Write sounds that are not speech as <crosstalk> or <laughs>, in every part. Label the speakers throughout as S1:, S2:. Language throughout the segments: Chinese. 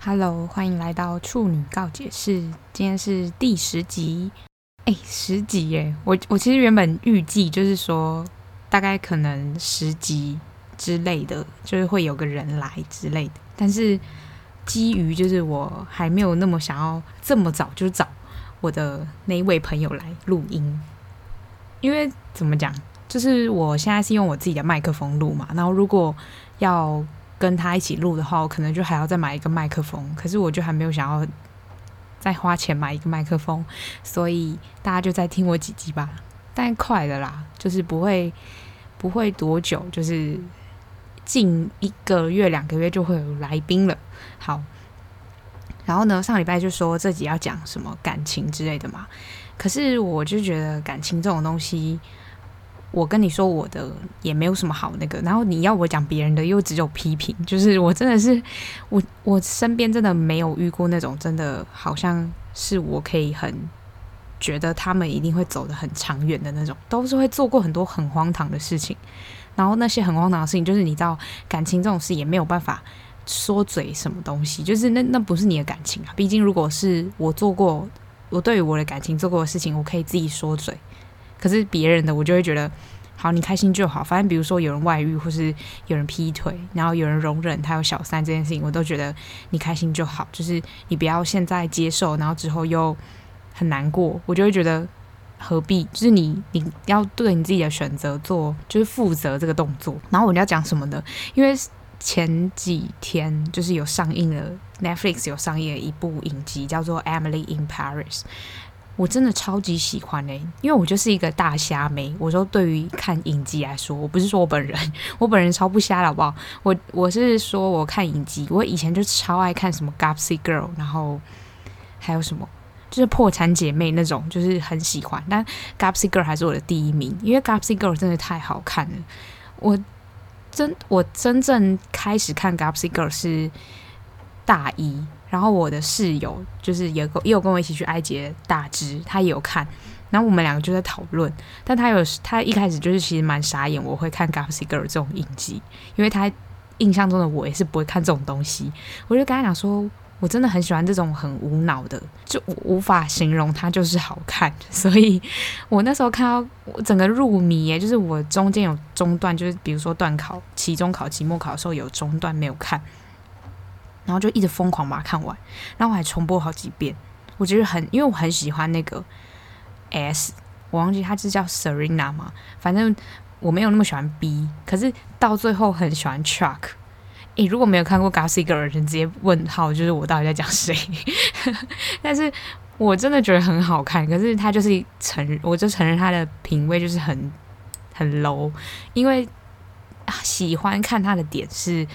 S1: Hello，欢迎来到处女告解室。今天是第十集，哎，十集耶！我我其实原本预计就是说，大概可能十集之类的，就是会有个人来之类的。但是基于就是我还没有那么想要这么早就找我的那一位朋友来录音，因为怎么讲，就是我现在是用我自己的麦克风录嘛，然后如果要跟他一起录的话，我可能就还要再买一个麦克风。可是我就还没有想要再花钱买一个麦克风，所以大家就再听我几集吧。但快的啦，就是不会不会多久，就是近一个月两个月就会有来宾了。好，然后呢，上礼拜就说这集要讲什么感情之类的嘛。可是我就觉得感情这种东西。我跟你说我的也没有什么好那个，然后你要我讲别人的又只有批评，就是我真的是我我身边真的没有遇过那种真的好像是我可以很觉得他们一定会走得很长远的那种，都是会做过很多很荒唐的事情，然后那些很荒唐的事情就是你知道感情这种事也没有办法说嘴什么东西，就是那那不是你的感情啊，毕竟如果是我做过我对于我的感情做过的事情，我可以自己说嘴。可是别人的，我就会觉得，好，你开心就好。反正比如说有人外遇，或是有人劈腿，然后有人容忍他有小三这件事情，我都觉得你开心就好。就是你不要现在接受，然后之后又很难过，我就会觉得何必？就是你你要对你自己的选择做，就是负责这个动作。然后我就要讲什么呢？因为前几天就是有上映了 Netflix 有上映了一部影集，叫做《Emily in Paris》。我真的超级喜欢诶、因为我就是一个大虾妹。我说对于看影集来说，我不是说我本人，<laughs> 我本人超不瞎的好不好？我我是说我看影集，我以前就超爱看什么《Gossip Girl》，然后还有什么就是破产姐妹那种，就是很喜欢。但《Gossip Girl》还是我的第一名，因为《Gossip Girl》真的太好看了。我真我真正开始看《Gossip Girl》是大一。然后我的室友就是也也有跟我一起去埃及的大支，他也有看，然后我们两个就在讨论。但他有他一开始就是其实蛮傻眼，我会看《Gossip Girl》这种影集，因为他印象中的我也是不会看这种东西。我就跟他讲说，我真的很喜欢这种很无脑的，就无法形容它就是好看。所以我那时候看到我整个入迷耶，就是我中间有中断，就是比如说段考、期中考、期末考的时候有中断没有看。然后就一直疯狂把它看完，然后我还重播好几遍。我觉得很，因为我很喜欢那个 S，我忘记他是叫 Serena 嘛，反正我没有那么喜欢 B，可是到最后很喜欢 Chuck。诶，如果没有看过 Gossip Girl 人，直接问号，就是我到底在讲谁？<laughs> 但是我真的觉得很好看，可是他就是承认，我就承认他的品味就是很很 low，因为喜欢看他的点是。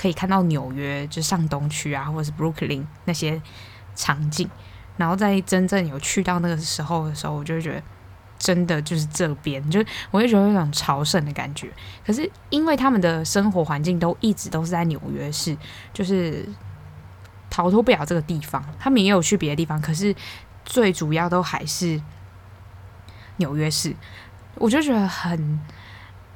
S1: 可以看到纽约，就上东区啊，或者是 Brooklyn 那些场景，然后在真正有去到那个时候的时候，我就会觉得真的就是这边，就我会觉得有一种朝圣的感觉。可是因为他们的生活环境都一直都是在纽约市，就是逃脱不了这个地方。他们也有去别的地方，可是最主要都还是纽约市。我就觉得很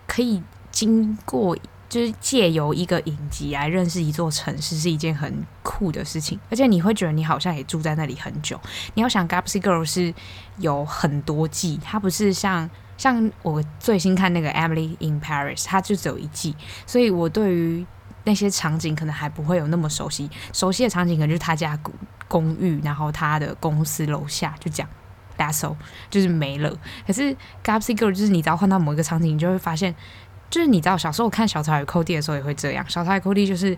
S1: 可以经过。就是借由一个影集来认识一座城市是一件很酷的事情，而且你会觉得你好像也住在那里很久。你要想《Gossip Girl》是有很多季，它不是像像我最新看那个《Emily in Paris》，它就只有一季，所以我对于那些场景可能还不会有那么熟悉。熟悉的场景可能就是他家公公寓，然后他的公司楼下，就这样，That's all，就是没了。可是《Gossip Girl》就是你只要换到某一个场景，你就会发现。就是你知道，小时候我看小草与寇弟的时候也会这样。小草与寇弟就是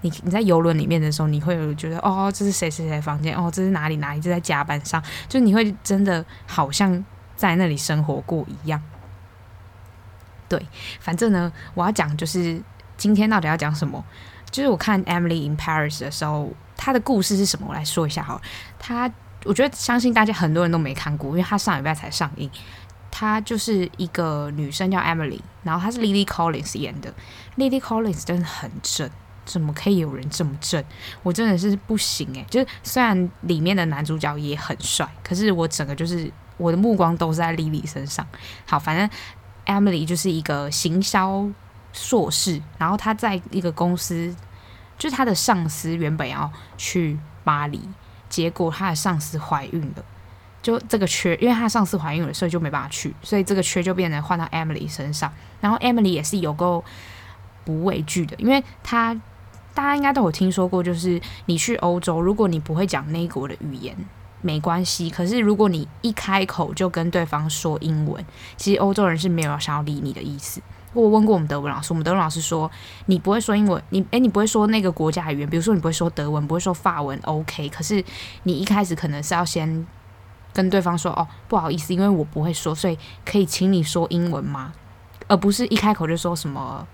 S1: 你你在游轮里面的时候，你会有觉得哦，这是谁谁谁的房间，哦，这是哪里哪里，这在甲板上，就是你会真的好像在那里生活过一样。对，反正呢，我要讲就是今天到底要讲什么？就是我看《Emily in Paris》的时候，它的故事是什么？我来说一下好了。它，我觉得相信大家很多人都没看过，因为它上礼拜才上映。她就是一个女生叫 Emily，然后她是 Lily Collins 演的。Lily Collins 真的很正，怎么可以有人这么正？我真的是不行诶。就是虽然里面的男主角也很帅，可是我整个就是我的目光都是在 Lily 身上。好，反正 Emily 就是一个行销硕士，然后她在一个公司就是他的上司原本要去巴黎，结果他的上司怀孕了，就这个缺，因为他上次怀孕了，所以就没办法去，所以这个缺就变成换到 Emily 身上。然后 Emily 也是有够不畏惧的，因为他大家应该都有听说过，就是你去欧洲，如果你不会讲那国的语言，没关系。可是如果你一开口就跟对方说英文，其实欧洲人是没有想要理你的意思。我问过我们德文老师，我们德文老师说，你不会说英文，你诶，你不会说那个国家语言，比如说你不会说德文，不会说法文，OK。可是你一开始可能是要先跟对方说，哦，不好意思，因为我不会说，所以可以请你说英文吗？而不是一开口就说什么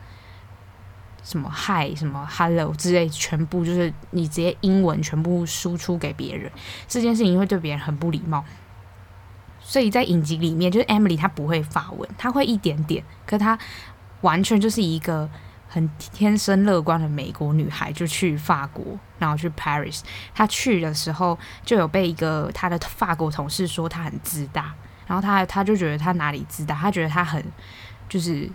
S1: 什么 Hi、什么 Hello 之类，全部就是你直接英文全部输出给别人，这件事情会对别人很不礼貌。所以在影集里面，就是 Emily 她不会发文，她会一点点，可她完全就是一个很天生乐观的美国女孩，就去法国，然后去 Paris。她去的时候就有被一个她的法国同事说她很自大，然后她她就觉得她哪里自大，她觉得她很就是。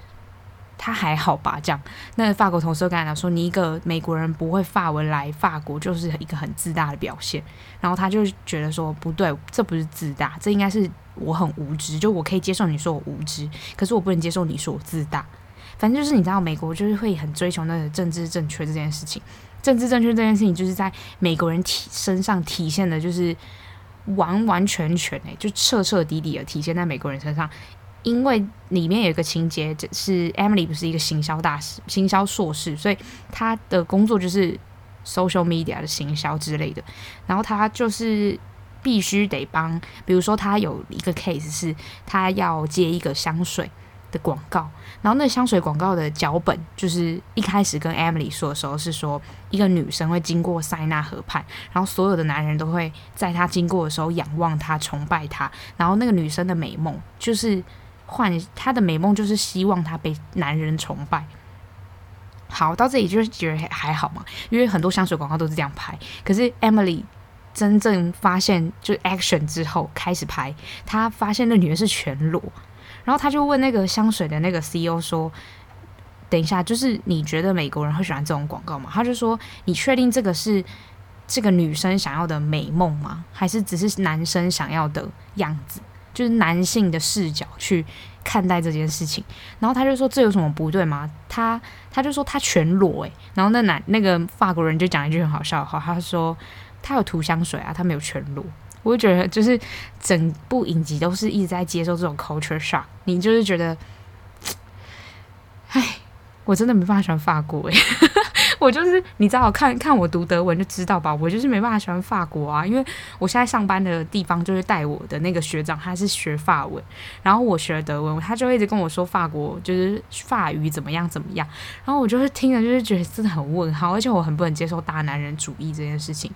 S1: 她还好吧？这样，那法国同事跟她讲说：“你一个美国人不会法文来法国，就是一个很自大的表现。”然后她就觉得说：“不对，这不是自大，这应该是我很无知。就我可以接受你说我无知，可是我不能接受你说我自大。反正就是你知道，美国就是会很追求那个政治正确这件事情。政治正确这件事情，就是在美国人体身上体现的，就是完完全全诶，就彻彻底底的体现在美国人身上。”因为里面有一个情节，就是 Emily 不是一个行销大师、行销硕士，所以他的工作就是 social media 的行销之类的。然后他就是必须得帮，比如说他有一个 case 是，他要接一个香水广告，然后那香水广告的脚本就是一开始跟 Emily 说的时候是说，一个女生会经过塞纳河畔，然后所有的男人都会在她经过的时候仰望她、崇拜她，然后那个女生的美梦就是。换她的美梦就是希望她被男人崇拜。好，到这里就是觉得还好嘛，因为很多香水广告都是这样拍。可是 Emily 真正发现就是 action 之后开始拍，她发现那女人是全裸，然后他就问那个香水的那个 CEO 说：“等一下，就是你觉得美国人会喜欢这种广告吗？”他就说：“你确定这个是这个女生想要的美梦吗？还是只是男生想要的样子？”就是男性的视角去看待这件事情，然后他就说，这有什么不对吗？他他就说他全裸诶，然后那男那个法国人就讲一句很好笑的话，他说他有涂香水啊，他没有全裸。我就觉得就是整部影集都是一直在接受这种 culture shock，你就是觉得，唉，我真的没办法喜欢法国诶。<laughs> 我就是你知道，看看我读德文就知道吧。我就是没办法喜欢法国啊，因为我现在上班的地方就是带我的那个学长，他是学法文，然后我学德文，他就一直跟我说法国就是法语怎么样怎么样，然后我就是听了就是觉得真的很问号，而且我很不能接受大男人主义这件事情。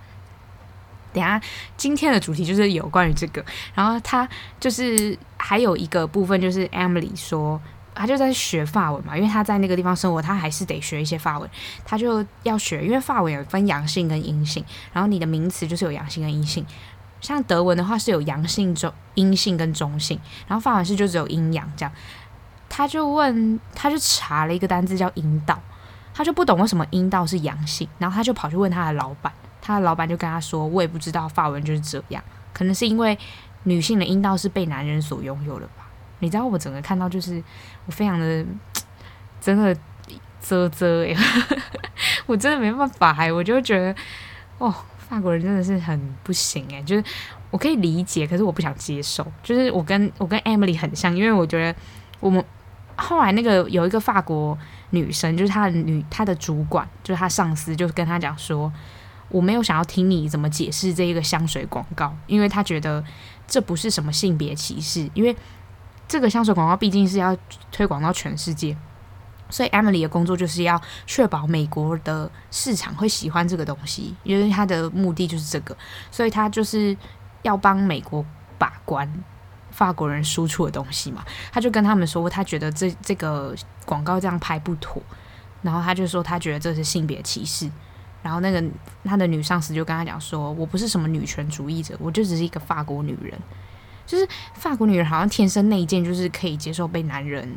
S1: 等下今天的主题就是有关于这个，然后他就是还有一个部分就是 Emily 说。他就在学法文嘛，因为他在那个地方生活，他还是得学一些法文。他就要学，因为法文有分阳性跟阴性，然后你的名词就是有阳性跟阴性。像德文的话是有阳性、中阴性跟中性，然后法文是就只有阴阳这样。他就问，他就查了一个单字叫阴道，他就不懂为什么阴道是阳性，然后他就跑去问他的老板，他的老板就跟他说：“我也不知道，法文就是这样，可能是因为女性的阴道是被男人所拥有的吧。”你知道我整个看到就是我非常的真的啧啧哎，<laughs> 我真的没办法哎，我就觉得哦，法国人真的是很不行哎，就是我可以理解，可是我不想接受。就是我跟我跟 Emily 很像，因为我觉得我们后来那个有一个法国女生，就是她的女她的主管，就是她上司，就跟她讲说，我没有想要听你怎么解释这一个香水广告，因为他觉得这不是什么性别歧视，因为。这个香水广告毕竟是要推广到全世界，所以 Emily 的工作就是要确保美国的市场会喜欢这个东西，因为他的目的就是这个，所以他就是要帮美国把关法国人输出的东西嘛。他就跟他们说，他觉得这这个广告这样拍不妥，然后他就说他觉得这是性别歧视，然后那个他的女上司就跟他讲说，我不是什么女权主义者，我就只是一个法国女人。就是法国女人好像天生内建，就是可以接受被男人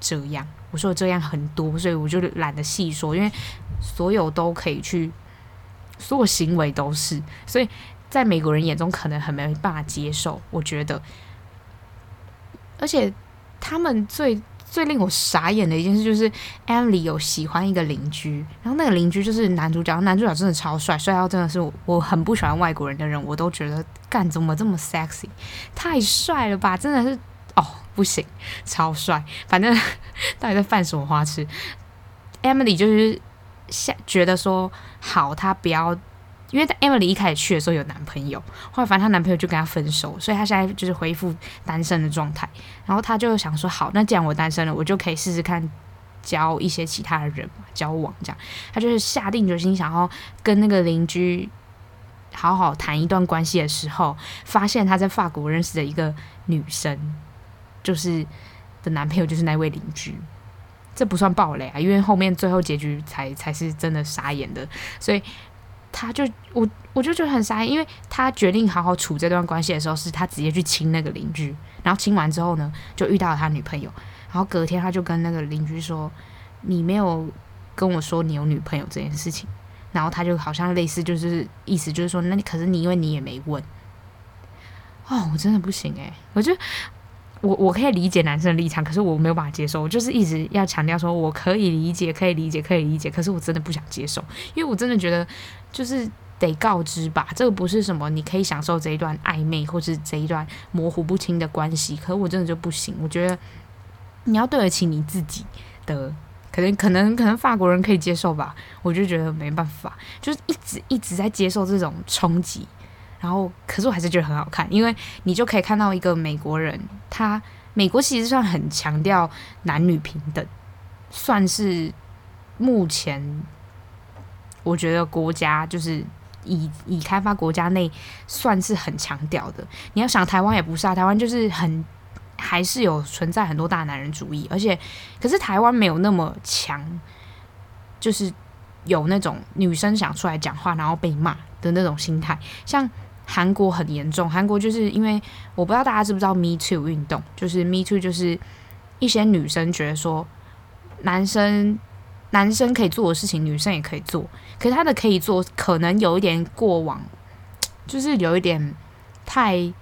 S1: 这样。我说这样很多，所以我就懒得细说。因为所有都可以去，所有行为都是，所以在美国人眼中可能很没办法接受。我觉得，而且他们最最令我傻眼的一件事就是，Emily 有喜欢一个邻居，然后那个邻居就是男主角，男主角真的超帅，帅到真的是我很不喜欢外国人的人，我都觉得干怎么这么 sexy，太帅了吧，真的是哦不行，超帅，反正 <laughs> 到底在犯什么花痴？Emily 就是下觉得说好，他不要。因为 Emily 一开始去的时候有男朋友，后来反正她男朋友就跟她分手，所以她现在就是恢复单身的状态。然后她就想说：“好，那既然我单身了，我就可以试试看交一些其他的人嘛，交往这样。”她就是下定决心想要跟那个邻居好好谈一段关系的时候，发现她在法国认识的一个女生，就是的男朋友就是那位邻居。这不算暴雷啊，因为后面最后结局才才是真的傻眼的，所以。他就我我就觉得很傻，因为他决定好好处这段关系的时候，是他直接去亲那个邻居，然后亲完之后呢，就遇到了他女朋友，然后隔天他就跟那个邻居说：“你没有跟我说你有女朋友这件事情。”然后他就好像类似就是意思就是说，那你可是你因为你也没问，哦，我真的不行诶，我就。我我可以理解男生的立场，可是我没有办法接受。我就是一直要强调说，我可以理解，可以理解，可以理解。可是我真的不想接受，因为我真的觉得，就是得告知吧。这个不是什么你可以享受这一段暧昧，或是这一段模糊不清的关系。可我真的就不行。我觉得你要对得起你自己的，可能可能可能法国人可以接受吧。我就觉得没办法，就是一直一直在接受这种冲击。然后，可是我还是觉得很好看，因为你就可以看到一个美国人，他美国其实算很强调男女平等，算是目前我觉得国家就是已已开发国家内算是很强调的。你要想台湾也不是啊，台湾就是很还是有存在很多大男人主义，而且可是台湾没有那么强，就是有那种女生想出来讲话然后被骂的那种心态，像。韩国很严重，韩国就是因为我不知道大家知不知道 Me Too 运动，就是 Me Too 就是一些女生觉得说男生男生可以做的事情，女生也可以做，可是他的可以做可能有一点过往，就是有一点太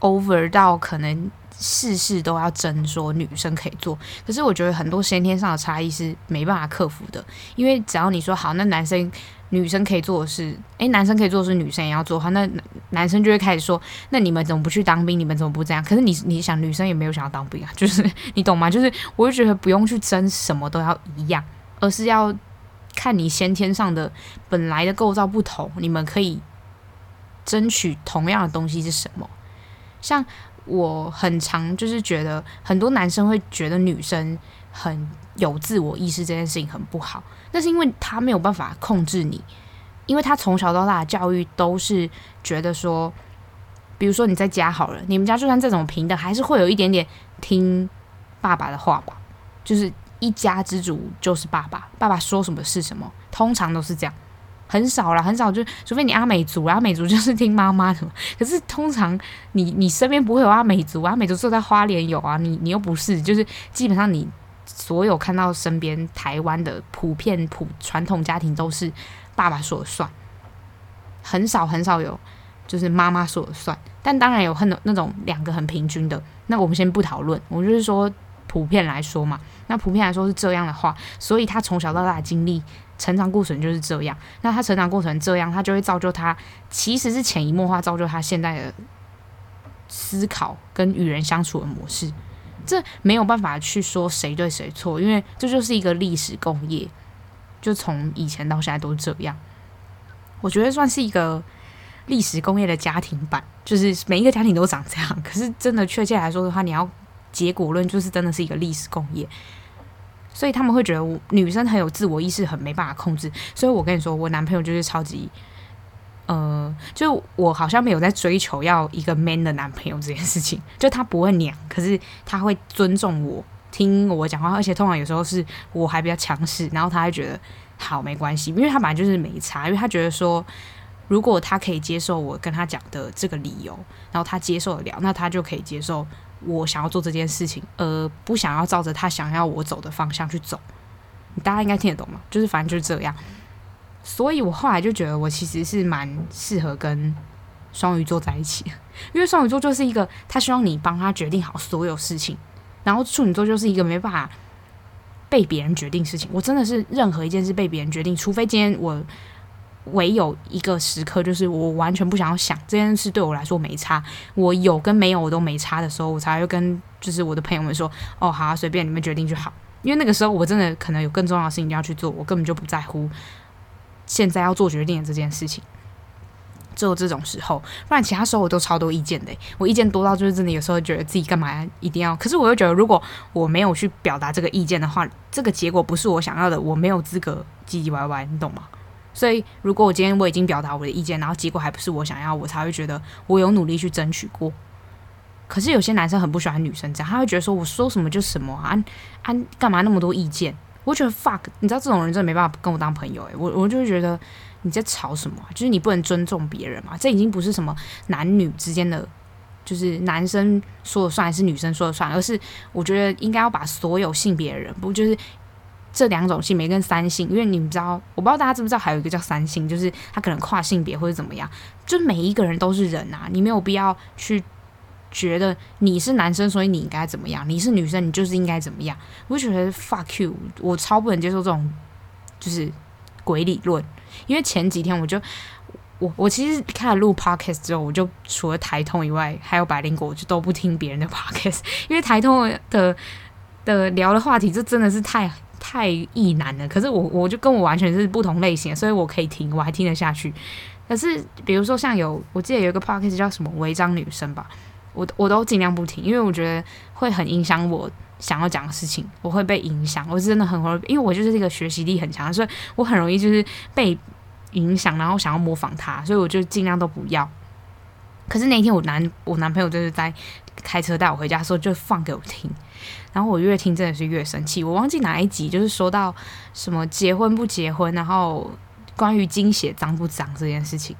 S1: over 到可能事事都要争说女生可以做，可是我觉得很多先天上的差异是没办法克服的，因为只要你说好，那男生。女生可以做的事，诶，男生可以做的事，女生也要做的话，那男生就会开始说，那你们怎么不去当兵？你们怎么不这样？可是你你想，女生也没有想要当兵啊，<laughs> 就是你懂吗？就是我就觉得不用去争什么都要一样，而是要看你先天上的本来的构造不同，你们可以争取同样的东西是什么？像我很常就是觉得很多男生会觉得女生很有自我意识这件事情很不好。那是因为他没有办法控制你，因为他从小到大的教育都是觉得说，比如说你在家好了，你们家就算这种平等，还是会有一点点听爸爸的话吧，就是一家之主就是爸爸，爸爸说什么是什么，通常都是这样，很少啦，很少就除非你阿美族，阿美族就是听妈妈的，可是通常你你身边不会有阿美族，阿美族坐在花莲有啊，你你又不是，就是基本上你。所有看到身边台湾的普遍普传统家庭都是爸爸说了算，很少很少有就是妈妈说了算，但当然有很那种两个很平均的。那我们先不讨论，我就是说普遍来说嘛。那普遍来说是这样的话，所以他从小到大的经历成长过程就是这样。那他成长过程这样，他就会造就他其实是潜移默化造就他现在的思考跟与人相处的模式。这没有办法去说谁对谁错，因为这就是一个历史共业，就从以前到现在都是这样。我觉得算是一个历史工业的家庭版，就是每一个家庭都长这样。可是真的确切来说的话，你要结果论，就是真的是一个历史共业。所以他们会觉得女生很有自我意识，很没办法控制。所以我跟你说，我男朋友就是超级。呃，就我好像没有在追求要一个 man 的男朋友这件事情，就他不会娘，可是他会尊重我，听我讲话，而且通常有时候是我还比较强势，然后他还觉得好没关系，因为他本来就是没差，因为他觉得说，如果他可以接受我跟他讲的这个理由，然后他接受得了，那他就可以接受我想要做这件事情，而不想要照着他想要我走的方向去走。大家应该听得懂吗？就是反正就是这样。所以我后来就觉得，我其实是蛮适合跟双鱼座在一起，因为双鱼座就是一个他希望你帮他决定好所有事情，然后处女座就是一个没办法被别人决定事情。我真的是任何一件事被别人决定，除非今天我唯有一个时刻，就是我完全不想要想这件事对我来说没差，我有跟没有我都没差的时候，我才会跟就是我的朋友们说，哦，好，随便你们决定就好。因为那个时候我真的可能有更重要的事情要去做，我根本就不在乎现在要做决定的这件事情。只有这种时候，不然其他时候我都超多意见的。我意见多到就是真的有时候觉得自己干嘛一定要，可是我又觉得如果我没有去表达这个意见的话，这个结果不是我想要的，我没有资格唧唧歪歪，你懂吗？所以如果我今天我已经表达我的意见，然后结果还不是我想要，我才会觉得我有努力去争取过。可是有些男生很不喜欢女生这样，他会觉得说我说什么就什么啊，啊干嘛那么多意见？我觉得 fuck，你知道这种人真的没办法跟我当朋友诶，我我就会觉得。你在吵什么？就是你不能尊重别人嘛？这已经不是什么男女之间的，就是男生说了算还是女生说了算，而是我觉得应该要把所有性别的人，不就是这两种性别跟三性？因为你们知道，我不知道大家知不知道，还有一个叫三性，就是他可能跨性别或者怎么样，就每一个人都是人啊，你没有必要去觉得你是男生，所以你应该怎么样？你是女生，你就是应该怎么样？我觉得 fuck you，我超不能接受这种就是鬼理论。因为前几天我就我我其实开始录 podcast 之后，我就除了台通以外，还有百灵果，我就都不听别人的 podcast，因为台通的的聊的话题，这真的是太太异难了。可是我我就跟我完全是不同类型，所以我可以听，我还听得下去。可是比如说像有我记得有一个 podcast 叫什么违章女生吧，我我都尽量不听，因为我觉得会很影响我想要讲的事情，我会被影响。我是真的很容易，因为我就是这个学习力很强，所以我很容易就是被影响，然后想要模仿他，所以我就尽量都不要。可是那一天我男我男朋友就是在开车带我回家的时候，就放给我听，然后我越听真的是越生气。我忘记哪一集，就是说到什么结婚不结婚，然后关于精血脏不脏这件事情。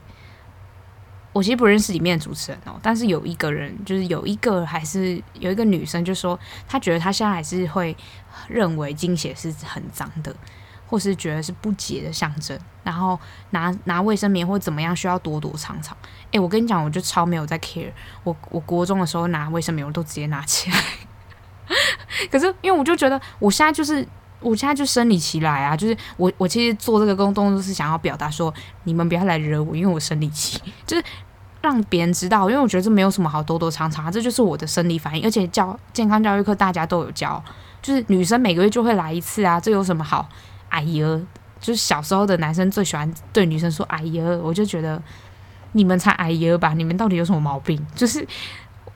S1: 我其实不认识里面的主持人哦，但是有一个人，就是有一个还是有一个女生，就说她觉得她现在还是会认为经血是很脏的，或是觉得是不洁的象征，然后拿拿卫生棉或怎么样需要躲躲藏藏。诶，我跟你讲，我就超没有在 care。我我国中的时候拿卫生棉，我都直接拿起来。<laughs> 可是因为我就觉得我现在就是我现在就生理期来啊，就是我我其实做这个工作是想要表达说，你们不要来惹我，因为我生理期 <laughs> 就是。让别人知道，因为我觉得这没有什么好躲躲藏藏，这就是我的生理反应。而且教健康教育课大家都有教，就是女生每个月就会来一次啊，这有什么好？哎呀，就是小时候的男生最喜欢对女生说哎呀，我就觉得你们才哎呀吧，你们到底有什么毛病？就是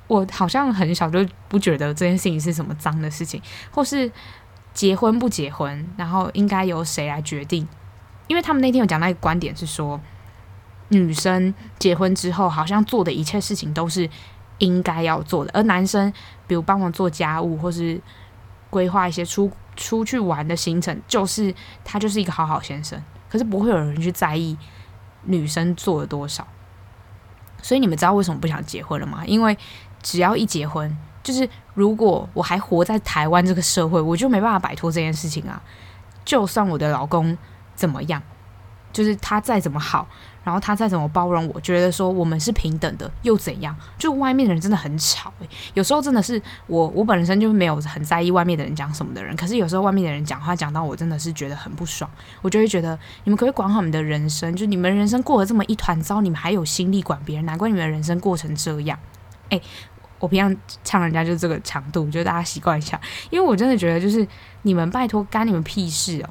S1: 我好像很小就不觉得这件事情是什么脏的事情，或是结婚不结婚，然后应该由谁来决定？因为他们那天有讲到一个观点是说。女生结婚之后，好像做的一切事情都是应该要做的，而男生，比如帮忙做家务，或是规划一些出出去玩的行程，就是他就是一个好好先生。可是不会有人去在意女生做了多少。所以你们知道为什么不想结婚了吗？因为只要一结婚，就是如果我还活在台湾这个社会，我就没办法摆脱这件事情啊。就算我的老公怎么样，就是他再怎么好。然后他再怎么包容我，觉得说我们是平等的，又怎样？就外面的人真的很吵诶，有时候真的是我，我本身就没有很在意外面的人讲什么的人。可是有时候外面的人讲话讲到我，真的是觉得很不爽。我就会觉得你们可以管好你们的人生，就你们人生过得这么一团糟，你们还有心力管别人，难怪你们的人生过成这样。诶，我平常呛人家就是这个强度，就大家习惯一下，因为我真的觉得就是你们拜托干你们屁事哦。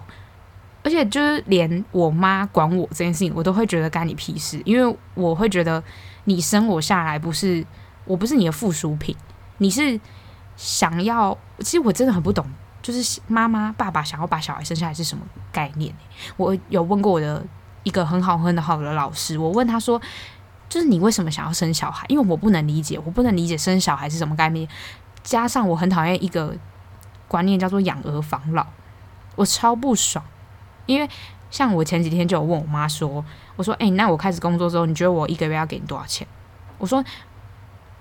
S1: 而且就是连我妈管我这件事情，我都会觉得干你屁事，因为我会觉得你生我下来不是，我不是你的附属品，你是想要，其实我真的很不懂，就是妈妈爸爸想要把小孩生下来是什么概念？我有问过我的一个很好很好的老师，我问他说，就是你为什么想要生小孩？因为我不能理解，我不能理解生小孩是什么概念。加上我很讨厌一个观念叫做养儿防老，我超不爽。因为像我前几天就有问我妈说，我说，诶，那我开始工作之后，你觉得我一个月要给你多少钱？我说，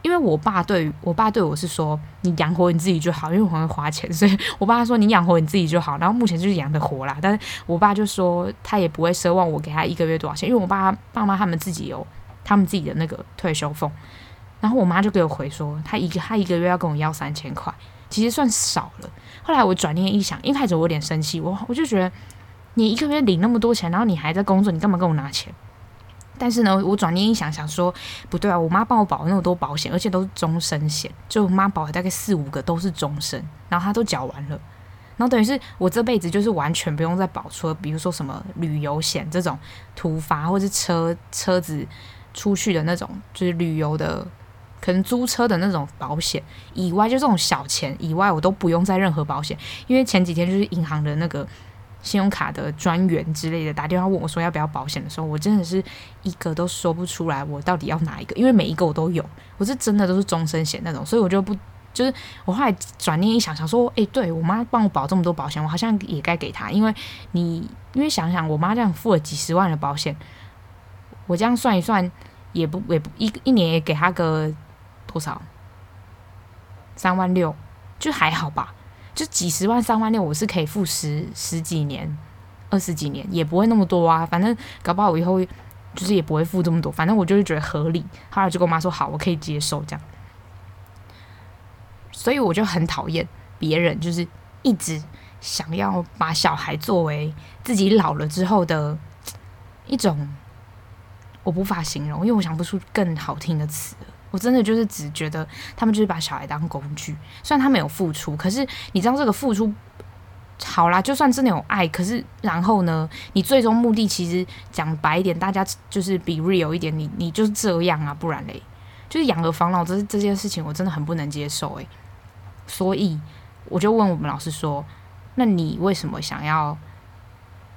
S1: 因为我爸对我爸对我是说，你养活你自己就好，因为我很会花钱，所以我爸说你养活你自己就好。然后目前就是养得活啦，但是我爸就说他也不会奢望我给他一个月多少钱，因为我爸爸妈他们自己有他们自己的那个退休俸。然后我妈就给我回说，她一个她一个月要跟我要三千块，其实算少了。后来我转念一想，一开始我有点生气，我我就觉得你一个月领那么多钱，然后你还在工作，你干嘛跟我拿钱？但是呢，我转念一想，想说不对啊，我妈帮我保了那么多保险，而且都是终身险，就我妈保了大概四五个都是终身，然后她都缴完了，然后等于是我这辈子就是完全不用再保出，比如说什么旅游险这种突发，或是车车子出去的那种，就是旅游的可能租车的那种保险以外，就这种小钱以外，我都不用再任何保险，因为前几天就是银行的那个。信用卡的专员之类的打电话问我说要不要保险的时候，我真的是一个都说不出来，我到底要哪一个？因为每一个我都有，我是真的都是终身险那种，所以我就不就是我后来转念一想，想说，诶，对我妈帮我保这么多保险，我好像也该给她，因为你因为想想我妈这样付了几十万的保险，我这样算一算也不也不一一年也给他个多少三万六，就还好吧。就几十万、三万六，我是可以付十十几年、二十几年，也不会那么多啊。反正搞不好我以后就是也不会付这么多，反正我就是觉得合理。后来就跟我妈说好，我可以接受这样。所以我就很讨厌别人就是一直想要把小孩作为自己老了之后的一种，我无法形容，因为我想不出更好听的词。我真的就是只觉得他们就是把小孩当工具，虽然他们有付出，可是你知道这个付出好啦，就算真的有爱，可是然后呢，你最终目的其实讲白一点，大家就是比 real 一点，你你就是这样啊，不然嘞，就是养儿防老这这件事情，我真的很不能接受诶、所以我就问我们老师说，那你为什么想要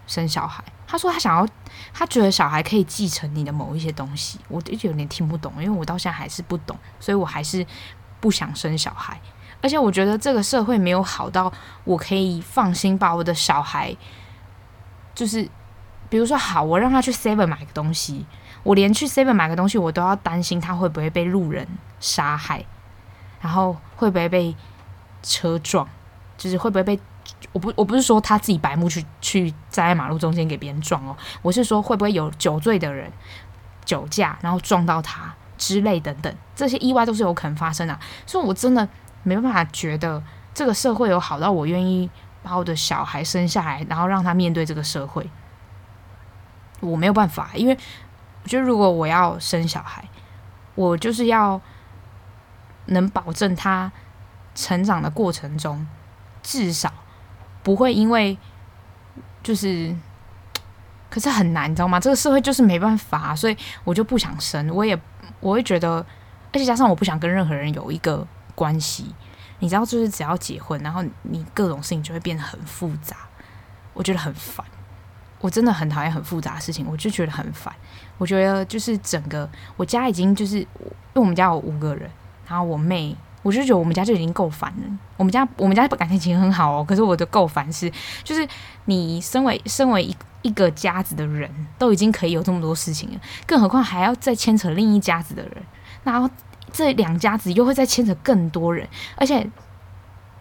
S1: 生小孩？他说他想要，他觉得小孩可以继承你的某一些东西，我就有点听不懂，因为我到现在还是不懂，所以我还是不想生小孩。而且我觉得这个社会没有好到我可以放心把我的小孩，就是比如说好，我让他去 Seven 买个东西，我连去 Seven 买个东西，我都要担心他会不会被路人杀害，然后会不会被车撞，就是会不会被。我不我不是说他自己白目去去站在马路中间给别人撞哦，我是说会不会有酒醉的人酒驾然后撞到他之类等等，这些意外都是有可能发生的。所以我真的没办法觉得这个社会有好到我愿意把我的小孩生下来，然后让他面对这个社会。我没有办法，因为我觉得如果我要生小孩，我就是要能保证他成长的过程中至少。不会因为就是，可是很难，你知道吗？这个社会就是没办法，所以我就不想生。我也我会觉得，而且加上我不想跟任何人有一个关系。你知道，就是只要结婚，然后你各种事情就会变得很复杂，我觉得很烦。我真的很讨厌很复杂的事情，我就觉得很烦。我觉得就是整个我家已经就是，因为我们家有五个人，然后我妹。我就觉得我们家就已经够烦了。我们家我们家感情其实很好哦，可是我的够烦是，就是你身为身为一一个家子的人都已经可以有这么多事情了，更何况还要再牵扯另一家子的人，然后这两家子又会再牵扯更多人，而且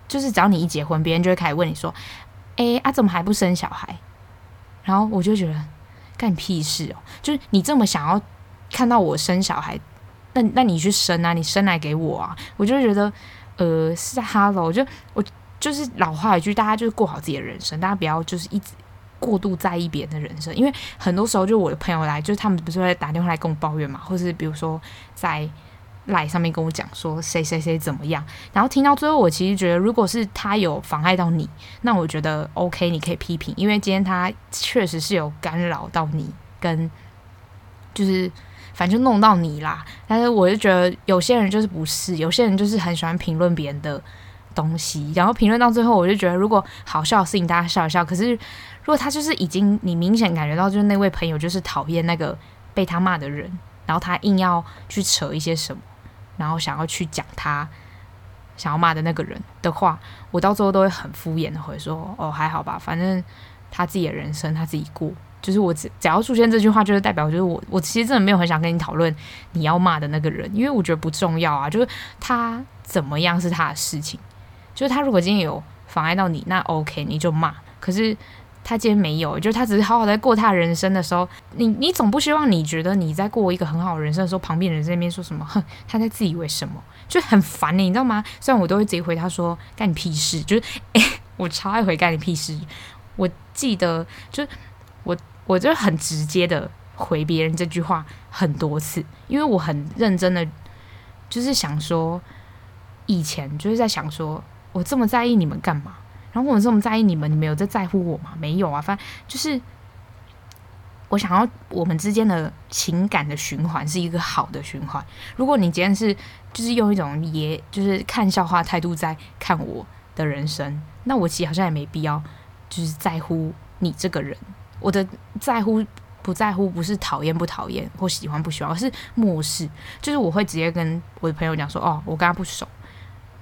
S1: 就是只要你一结婚，别人就会开始问你说：“哎，啊怎么还不生小孩？”然后我就觉得干屁事哦，就是你这么想要看到我生小孩。那那你去生啊，你生来给我啊！我就觉得，呃，是哈喽，我就我就是老话一句，大家就是过好自己的人生，大家不要就是一直过度在意别人的人生，因为很多时候就我的朋友来，就是他们不是会打电话来跟我抱怨嘛，或是比如说在赖上面跟我讲说谁谁谁怎么样，然后听到最后，我其实觉得，如果是他有妨碍到你，那我觉得 OK，你可以批评，因为今天他确实是有干扰到你，跟就是。反正就弄到你啦，但是我就觉得有些人就是不是，有些人就是很喜欢评论别人的东西，然后评论到最后，我就觉得如果好笑的事情大家笑一笑，可是如果他就是已经你明显感觉到就是那位朋友就是讨厌那个被他骂的人，然后他硬要去扯一些什么，然后想要去讲他想要骂的那个人的话，我到最后都会很敷衍的回说哦，还好吧，反正他自己的人生他自己过。就是我只只要出现这句话，就是代表就是我我其实真的没有很想跟你讨论你要骂的那个人，因为我觉得不重要啊。就是他怎么样是他的事情，就是他如果今天有妨碍到你，那 OK 你就骂。可是他今天没有，就是他只是好好在过他人生的时候，你你总不希望你觉得你在过一个很好人生的时候，旁边人在那边说什么，哼，他在自以为什么，就很烦你，你知道吗？虽然我都会直接回他说干你屁事，就是诶，<laughs> 我超爱回干你屁事。我记得就是我。就很直接的回别人这句话很多次，因为我很认真的，就是想说，以前就是在想说，我这么在意你们干嘛？然后我这么在意你们，你们有在在乎我吗？没有啊，反正就是我想要我们之间的情感的循环是一个好的循环。如果你今天是就是用一种也就是看笑话态度在看我的人生，那我其实好像也没必要就是在乎你这个人。我的在乎不在乎，不是讨厌不讨厌或喜欢不喜欢，而是漠视。就是我会直接跟我的朋友讲说：“哦，我跟他不熟。”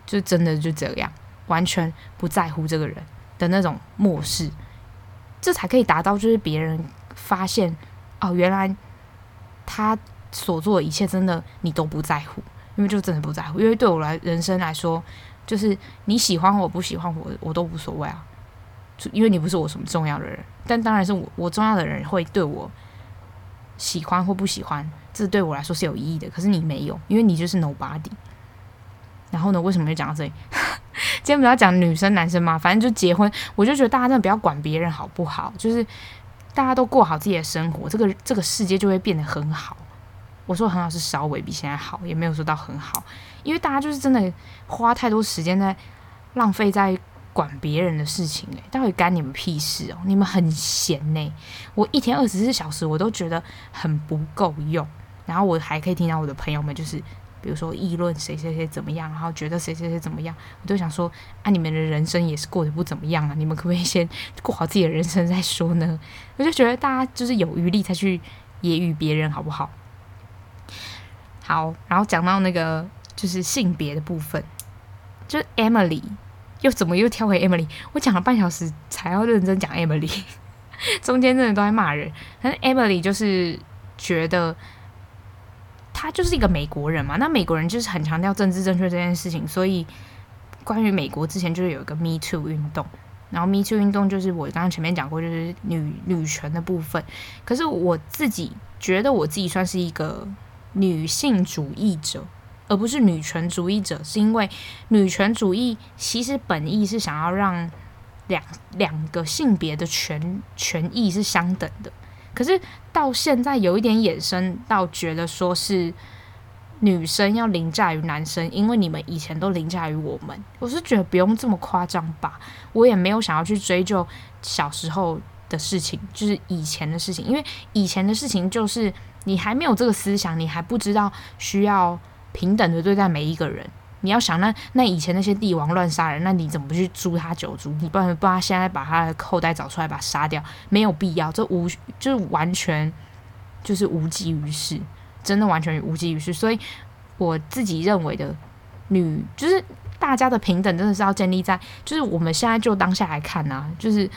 S1: 就真的就这样，完全不在乎这个人的那种漠视，这才可以达到就是别人发现哦，原来他所做的一切真的你都不在乎，因为就真的不在乎。因为对我来人生来说，就是你喜欢我不喜欢我，我都无所谓啊。因为你不是我什么重要的人，但当然是我我重要的人会对我喜欢或不喜欢，这对我来说是有意义的。可是你没有，因为你就是 nobody。然后呢，为什么就讲到这里？<laughs> 今天不要讲女生男生嘛，反正就结婚，我就觉得大家真的不要管别人好不好，就是大家都过好自己的生活，这个这个世界就会变得很好。我说很好是稍微比现在好，也没有说到很好，因为大家就是真的花太多时间在浪费在。管别人的事情诶，到底干你们屁事哦！你们很闲呢，我一天二十四小时我都觉得很不够用。然后我还可以听到我的朋友们就是，比如说议论谁谁谁怎么样，然后觉得谁谁谁怎么样，我就想说啊，你们的人生也是过得不怎么样啊，你们可不可以先过好自己的人生再说呢？我就觉得大家就是有余力才去揶揄别人，好不好？好，然后讲到那个就是性别的部分，就是 Emily。又怎么又跳回 Emily？我讲了半小时才要认真讲 Emily，<laughs> 中间真的都在骂人。但是 Emily 就是觉得他就是一个美国人嘛，那美国人就是很强调政治正确这件事情，所以关于美国之前就是有一个 Me Too 运动，然后 Me Too 运动就是我刚刚前面讲过，就是女女权的部分。可是我自己觉得我自己算是一个女性主义者。而不是女权主义者，是因为女权主义其实本意是想要让两两个性别的权权益是相等的。可是到现在有一点衍生到觉得说是女生要凌驾于男生，因为你们以前都凌驾于我们。我是觉得不用这么夸张吧，我也没有想要去追究小时候的事情，就是以前的事情，因为以前的事情就是你还没有这个思想，你还不知道需要。平等的对待每一个人，你要想那那以前那些帝王乱杀人，那你怎么不去诛他九族？你不然不然现在把他的后代找出来把他杀掉，没有必要，这无就是完全就是无济于事，真的完全无济于事。所以我自己认为的女就是大家的平等，真的是要建立在就是我们现在就当下来看啊，就是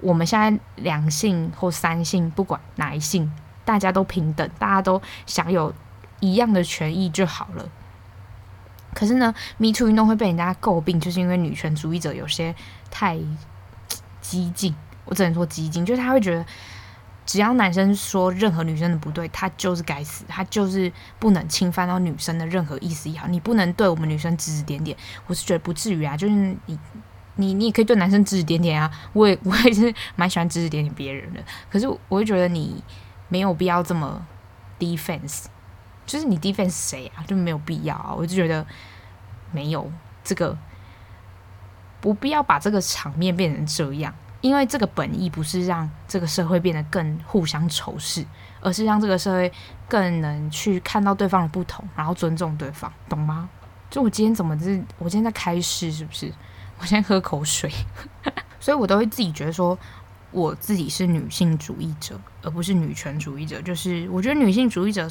S1: 我们现在两性或三性，不管哪一性，大家都平等，大家都享有。一样的权益就好了。可是呢，Me Too 运动会被人家诟病，就是因为女权主义者有些太激进。我只能说激进，就是他会觉得，只要男生说任何女生的不对，他就是该死，他就是不能侵犯到女生的任何意思也好，你不能对我们女生指指点点。我是觉得不至于啊，就是你你你也可以对男生指指点点啊。我也 <laughs> 我也是蛮喜欢指指点点别人的。可是我会觉得你没有必要这么 defense。就是你 defense 谁啊？就没有必要啊！我就觉得没有这个，不必要把这个场面变成这样，因为这个本意不是让这个社会变得更互相仇视，而是让这个社会更能去看到对方的不同，然后尊重对方，懂吗？就我今天怎么是？我今天在开示是不是？我先喝口水，<laughs> 所以我都会自己觉得说，我自己是女性主义者，而不是女权主义者。就是我觉得女性主义者。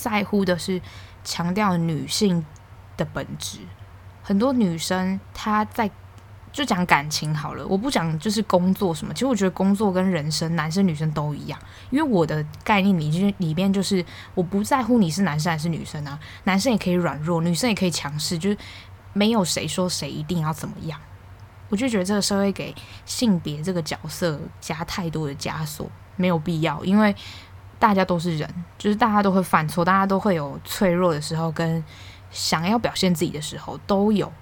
S1: 在乎的是强调女性的本质。很多女生她在就讲感情好了，我不讲就是工作什么。其实我觉得工作跟人生，男生女生都一样。因为我的概念里，就是里边就是我不在乎你是男生还是女生啊，男生也可以软弱，女生也可以强势，就是没有谁说谁一定要怎么样。我就觉得这个社会给性别这个角色加太多的枷锁，没有必要。因为大家都是人，就是大家都会犯错，大家都会有脆弱的时候，跟想要表现自己的时候都有。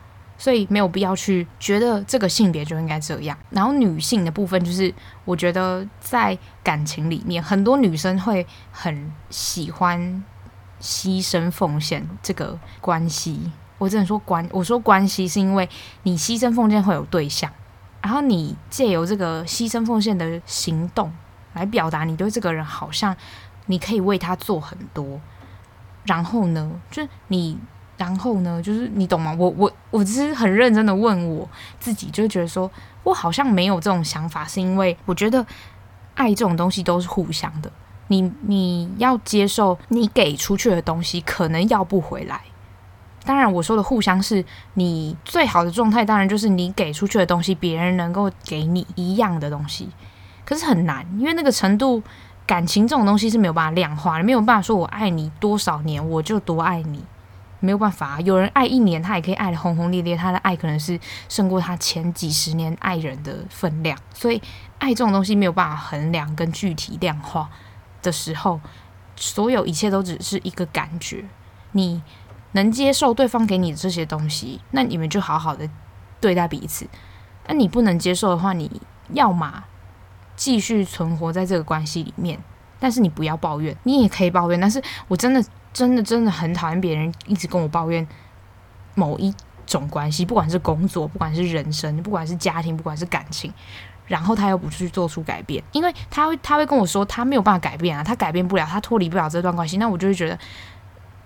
S1: 所以没有必要去觉得这个性别就应该这样。然后女性的部分，就是我觉得在感情里面，很多女生会很喜欢牺牲奉献这个关系。我只能说关，我说关系是因为你牺牲奉献会有对象，然后你借由这个牺牲奉献的行动来表达你对这个人好像你可以为他做很多。然后呢，就是你。然后呢，就是你懂吗？我我我只是很认真的问我自己，就觉得说我好像没有这种想法，是因为我觉得爱这种东西都是互相的。你你要接受你给出去的东西可能要不回来。当然，我说的互相是你最好的状态，当然就是你给出去的东西，别人能够给你一样的东西。可是很难，因为那个程度，感情这种东西是没有办法量化的，没有办法说我爱你多少年，我就多爱你。没有办法，有人爱一年，他也可以爱得轰轰烈烈，他的爱可能是胜过他前几十年爱人的分量。所以，爱这种东西没有办法衡量跟具体量化的时候，所有一切都只是一个感觉。你能接受对方给你的这些东西，那你们就好好的对待彼此。那你不能接受的话，你要么继续存活在这个关系里面，但是你不要抱怨，你也可以抱怨，但是我真的。真的真的很讨厌别人一直跟我抱怨某一种关系，不管是工作，不管是人生，不管是家庭，不管是感情，然后他又不去做出改变，因为他会他会跟我说他没有办法改变啊，他改变不了，他脱离不了这段关系，那我就会觉得，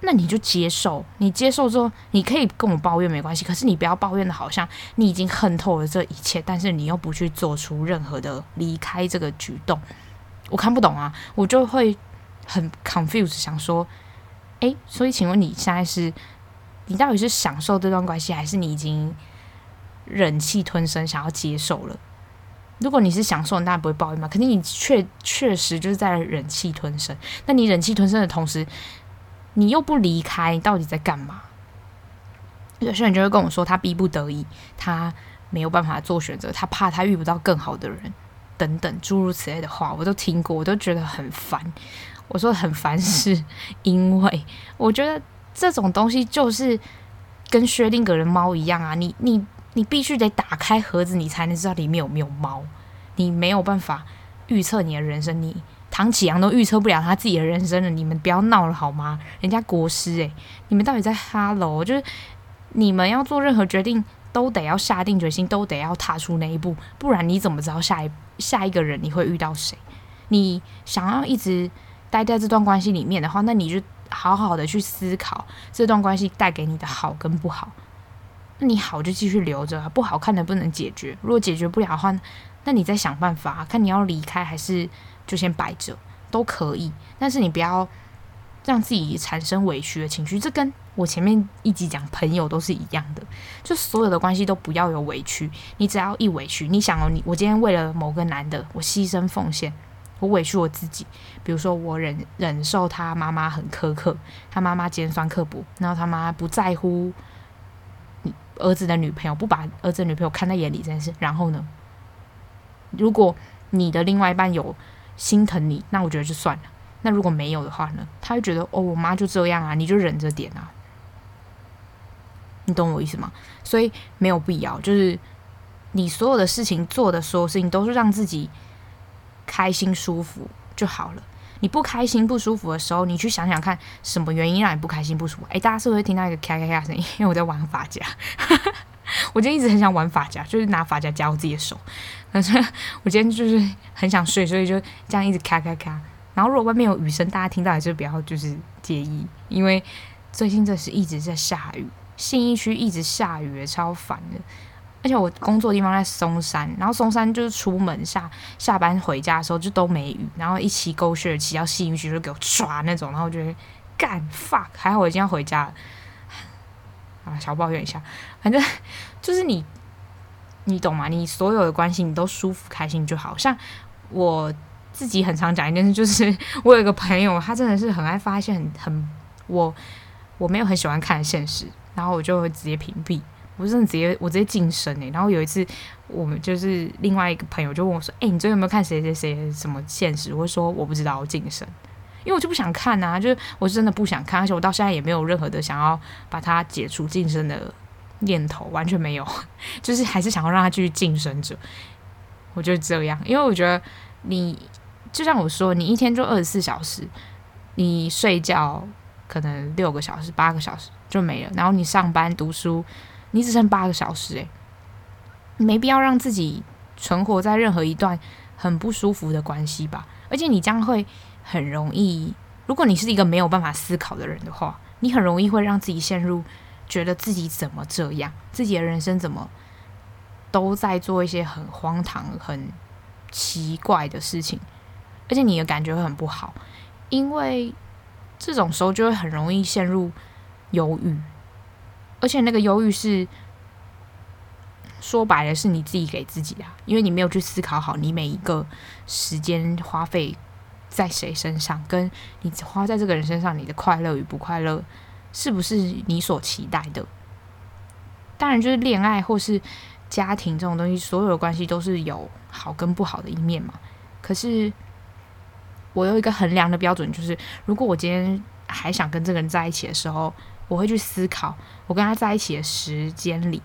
S1: 那你就接受，你接受之后，你可以跟我抱怨没关系，可是你不要抱怨的好像你已经恨透了这一切，但是你又不去做出任何的离开这个举动，我看不懂啊，我就会很 confused，想说。诶，所以请问你现在是，你到底是享受这段关系，还是你已经忍气吞声，想要接受了？如果你是享受，你当然不会抱怨嘛。肯定你确确实就是在忍气吞声。那你忍气吞声的同时，你又不离开，你到底在干嘛？有些人就会跟我说，他逼不得已，他没有办法做选择，他怕他遇不到更好的人，等等诸如此类的话，我都听过，我都觉得很烦。我说很烦，是因为我觉得这种东西就是跟薛定谔的猫一样啊，你你你必须得打开盒子，你才能知道里面有没有猫。你没有办法预测你的人生，你唐启阳都预测不了他自己的人生了，你们不要闹了好吗？人家国师诶，你们到底在哈喽？就是你们要做任何决定，都得要下定决心，都得要踏出那一步，不然你怎么知道下一下一个人你会遇到谁？你想要一直。待在这段关系里面的话，那你就好好的去思考这段关系带给你的好跟不好。那你好就继续留着，不好看能不能解决？如果解决不了的话，那你再想办法，看你要离开还是就先摆着都可以。但是你不要让自己产生委屈的情绪，这跟我前面一集讲朋友都是一样的，就所有的关系都不要有委屈。你只要一委屈，你想哦，你我今天为了某个男的，我牺牲奉献。我委屈我自己，比如说我忍忍受他妈妈很苛刻，他妈妈尖酸刻薄，然后他妈不在乎儿子的女朋友，不把儿子女朋友看在眼里这件事。然后呢，如果你的另外一半有心疼你，那我觉得就算了。那如果没有的话呢，他会觉得哦，我妈就这样啊，你就忍着点啊。你懂我意思吗？所以没有必要，就是你所有的事情做的所有事情都是让自己。开心舒服就好了。你不开心不舒服的时候，你去想想看，什么原因让你不开心不舒服？诶，大家是不是听到一个咔咔咔声音？因为我在玩发夹，<laughs> 我今天一直很想玩发夹，就是拿发夹夹我自己的手。可是我今天就是很想睡，所以就这样一直咔咔咔。然后如果外面有雨声，大家听到还是不要就是介意，因为最近这是一直在下雨，信义区一直下雨，超烦的。而且我工作的地方在松山，然后松山就是出门下下班回家的时候就都没雨，然后一骑狗血骑到信义区就给我唰那种，然后我觉得干 fuck，还好我今天要回家，啊，小抱怨一下，反正就是你你懂吗？你所有的关系，你都舒服开心就好。像我自己很常讲一件事，就是我有一个朋友，他真的是很爱发现很很我我没有很喜欢看的现实，然后我就会直接屏蔽。我真的直接我直接晋升诶。然后有一次，我们就是另外一个朋友就问我说：“诶，你最近有没有看谁谁谁什么现实？”我说：“我不知道，我晋升。”因为我就不想看啊，就是我真的不想看，而且我到现在也没有任何的想要把它解除晋升的念头，完全没有，<laughs> 就是还是想要让它继续晋升着。我觉得这样，因为我觉得你就像我说，你一天就二十四小时，你睡觉可能六个小时、八个小时就没了，然后你上班读书，你只剩八个小时，诶，没必要让自己存活在任何一段很不舒服的关系吧，而且你将会。很容易，如果你是一个没有办法思考的人的话，你很容易会让自己陷入觉得自己怎么这样，自己的人生怎么都在做一些很荒唐、很奇怪的事情，而且你的感觉会很不好，因为这种时候就会很容易陷入忧郁，而且那个忧郁是说白了是你自己给自己的，因为你没有去思考好你每一个时间花费。在谁身上，跟你花在这个人身上，你的快乐与不快乐，是不是你所期待的？当然，就是恋爱或是家庭这种东西，所有的关系都是有好跟不好的一面嘛。可是，我有一个衡量的标准，就是如果我今天还想跟这个人在一起的时候，我会去思考，我跟他在一起的时间里，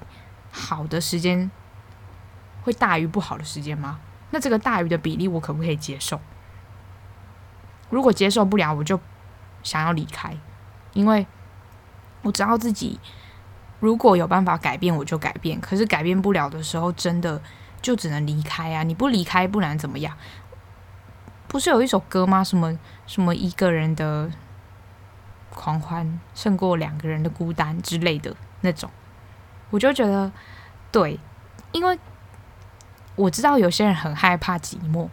S1: 好的时间会大于不好的时间吗？那这个大于的比例，我可不可以接受？如果接受不了，我就想要离开，因为我知道自己如果有办法改变，我就改变。可是改变不了的时候，真的就只能离开啊！你不离开，不然怎么样？不是有一首歌吗？什么什么一个人的狂欢胜过两个人的孤单之类的那种，我就觉得对，因为我知道有些人很害怕寂寞。